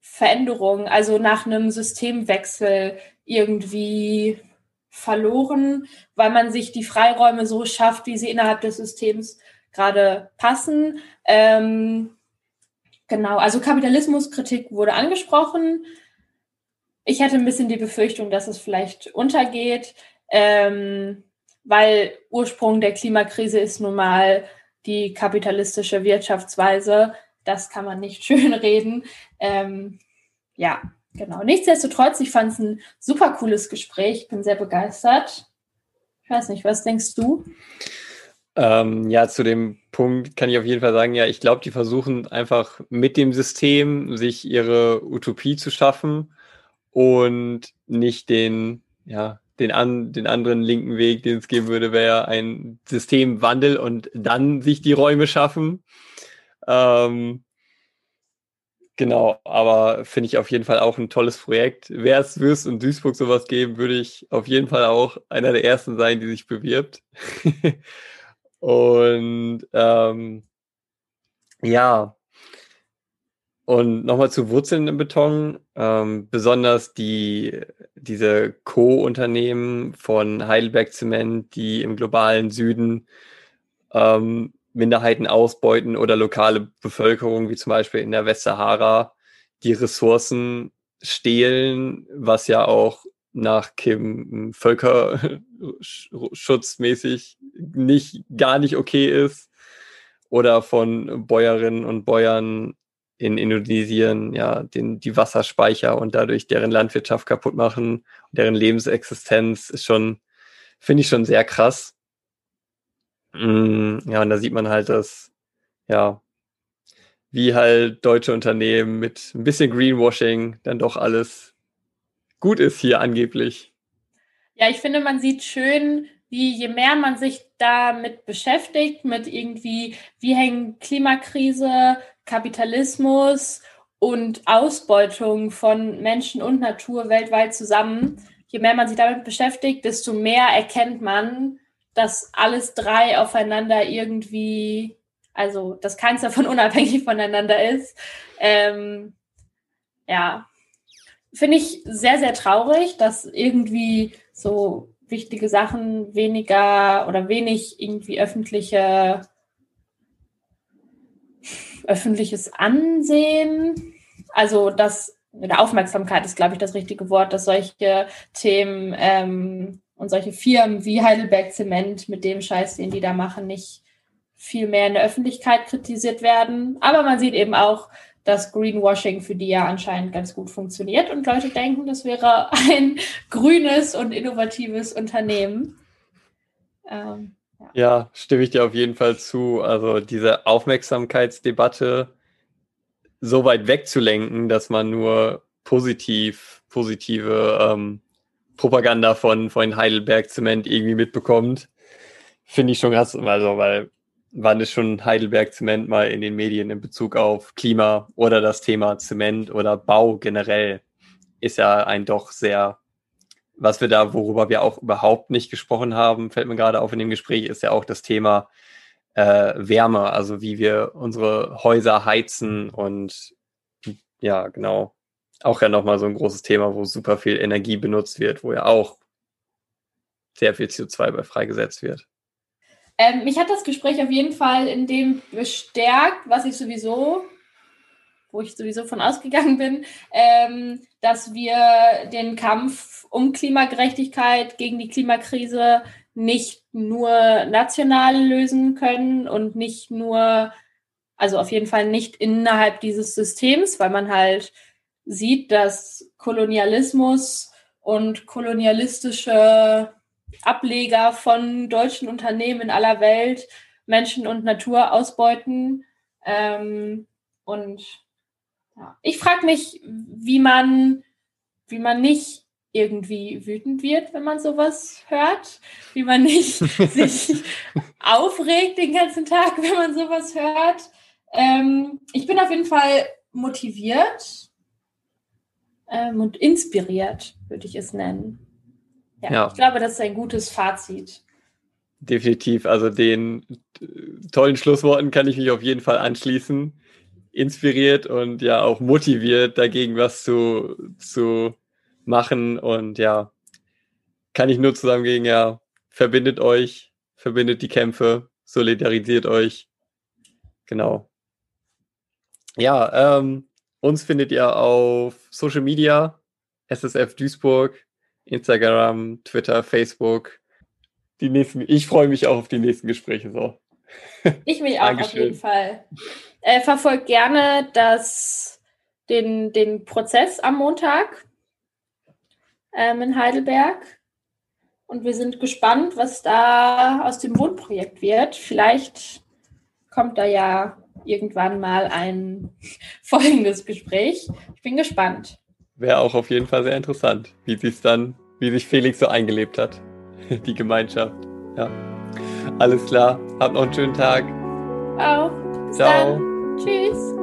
Veränderung, also nach einem Systemwechsel irgendwie verloren, weil man sich die Freiräume so schafft, wie sie innerhalb des Systems gerade passen. Ähm, genau, also Kapitalismuskritik wurde angesprochen. Ich hätte ein bisschen die Befürchtung, dass es vielleicht untergeht. Ähm, weil Ursprung der Klimakrise ist nun mal die kapitalistische Wirtschaftsweise. Das kann man nicht schön reden. Ähm, ja, genau. Nichtsdestotrotz, ich fand es ein super cooles Gespräch. Bin sehr begeistert. Ich weiß nicht, was denkst du? Ähm, ja, zu dem Punkt kann ich auf jeden Fall sagen, ja, ich glaube, die versuchen einfach mit dem System sich ihre Utopie zu schaffen und nicht den, ja, den, an, den anderen linken Weg, den es geben würde, wäre ein Systemwandel und dann sich die Räume schaffen. Ähm, genau, aber finde ich auf jeden Fall auch ein tolles Projekt. Wäre es Würst und Duisburg sowas geben, würde ich auf jeden Fall auch einer der ersten sein, die sich bewirbt. und ähm, ja, und nochmal zu Wurzeln im Beton. Ähm, besonders die, diese Co-Unternehmen von Heidelberg Zement, die im globalen Süden ähm, Minderheiten ausbeuten oder lokale Bevölkerung, wie zum Beispiel in der Westsahara, die Ressourcen stehlen, was ja auch nach Kim völkerschutzmäßig nicht, gar nicht okay ist. Oder von Bäuerinnen und Bäuern in Indonesien ja den, die Wasserspeicher und dadurch deren Landwirtschaft kaputt machen deren Lebensexistenz ist schon, finde ich schon sehr krass. Mm, ja, und da sieht man halt, dass, ja, wie halt deutsche Unternehmen mit ein bisschen Greenwashing dann doch alles gut ist hier angeblich. Ja, ich finde, man sieht schön, wie je mehr man sich damit beschäftigt, mit irgendwie, wie hängen Klimakrise, Kapitalismus und Ausbeutung von Menschen und Natur weltweit zusammen. Je mehr man sich damit beschäftigt, desto mehr erkennt man, dass alles drei aufeinander irgendwie, also dass keins davon unabhängig voneinander ist. Ähm, ja, finde ich sehr, sehr traurig, dass irgendwie so wichtige Sachen weniger oder wenig irgendwie öffentliche öffentliches Ansehen. Also das eine Aufmerksamkeit ist, glaube ich, das richtige Wort, dass solche Themen ähm, und solche Firmen wie Heidelberg Zement mit dem Scheiß, den die da machen, nicht viel mehr in der Öffentlichkeit kritisiert werden. Aber man sieht eben auch, dass Greenwashing für die ja anscheinend ganz gut funktioniert und Leute denken, das wäre ein grünes und innovatives Unternehmen. Ähm, ja. stimme ich dir auf jeden Fall zu. Also diese Aufmerksamkeitsdebatte so weit wegzulenken, dass man nur positiv, positive ähm, Propaganda von, von Heidelberg Zement irgendwie mitbekommt, finde ich schon krass. Also, weil wann ist schon Heidelberg Zement mal in den Medien in Bezug auf Klima oder das Thema Zement oder Bau generell ist ja ein doch sehr was wir da, worüber wir auch überhaupt nicht gesprochen haben, fällt mir gerade auf in dem Gespräch, ist ja auch das Thema äh, Wärme, also wie wir unsere Häuser heizen und ja, genau. Auch ja nochmal so ein großes Thema, wo super viel Energie benutzt wird, wo ja auch sehr viel CO2 bei freigesetzt wird. Ähm, mich hat das Gespräch auf jeden Fall in dem bestärkt, was ich sowieso wo ich sowieso von ausgegangen bin, ähm, dass wir den Kampf um Klimagerechtigkeit gegen die Klimakrise nicht nur national lösen können und nicht nur, also auf jeden Fall nicht innerhalb dieses Systems, weil man halt sieht, dass Kolonialismus und kolonialistische Ableger von deutschen Unternehmen in aller Welt Menschen und Natur ausbeuten. Ähm, und ja. Ich frage mich, wie man, wie man nicht irgendwie wütend wird, wenn man sowas hört, wie man nicht sich aufregt den ganzen Tag, wenn man sowas hört. Ähm, ich bin auf jeden Fall motiviert ähm, und inspiriert, würde ich es nennen. Ja, Ja. ich glaube, das ist ein gutes Fazit. Definitiv. Also den äh, tollen Schlussworten kann ich mich auf jeden Fall anschließen. Inspiriert und ja auch motiviert, dagegen was zu, zu machen. Und ja, kann ich nur zusammengehen, ja, verbindet euch, verbindet die Kämpfe, solidarisiert euch. Genau. Ja, ähm, uns findet ihr auf Social Media, SSF Duisburg, Instagram, Twitter, Facebook. Die nächsten, ich freue mich auch auf die nächsten Gespräche. So. Ich mich auch auf jeden Fall. Äh, verfolgt gerne das, den, den Prozess am Montag ähm, in Heidelberg. Und wir sind gespannt, was da aus dem Wohnprojekt wird. Vielleicht kommt da ja irgendwann mal ein folgendes Gespräch. Ich bin gespannt. Wäre auch auf jeden Fall sehr interessant, wie sich dann, wie sich Felix so eingelebt hat. Die Gemeinschaft. Ja. Alles klar. Habt noch einen schönen Tag. Auch. Ciao. dann. Tschüss.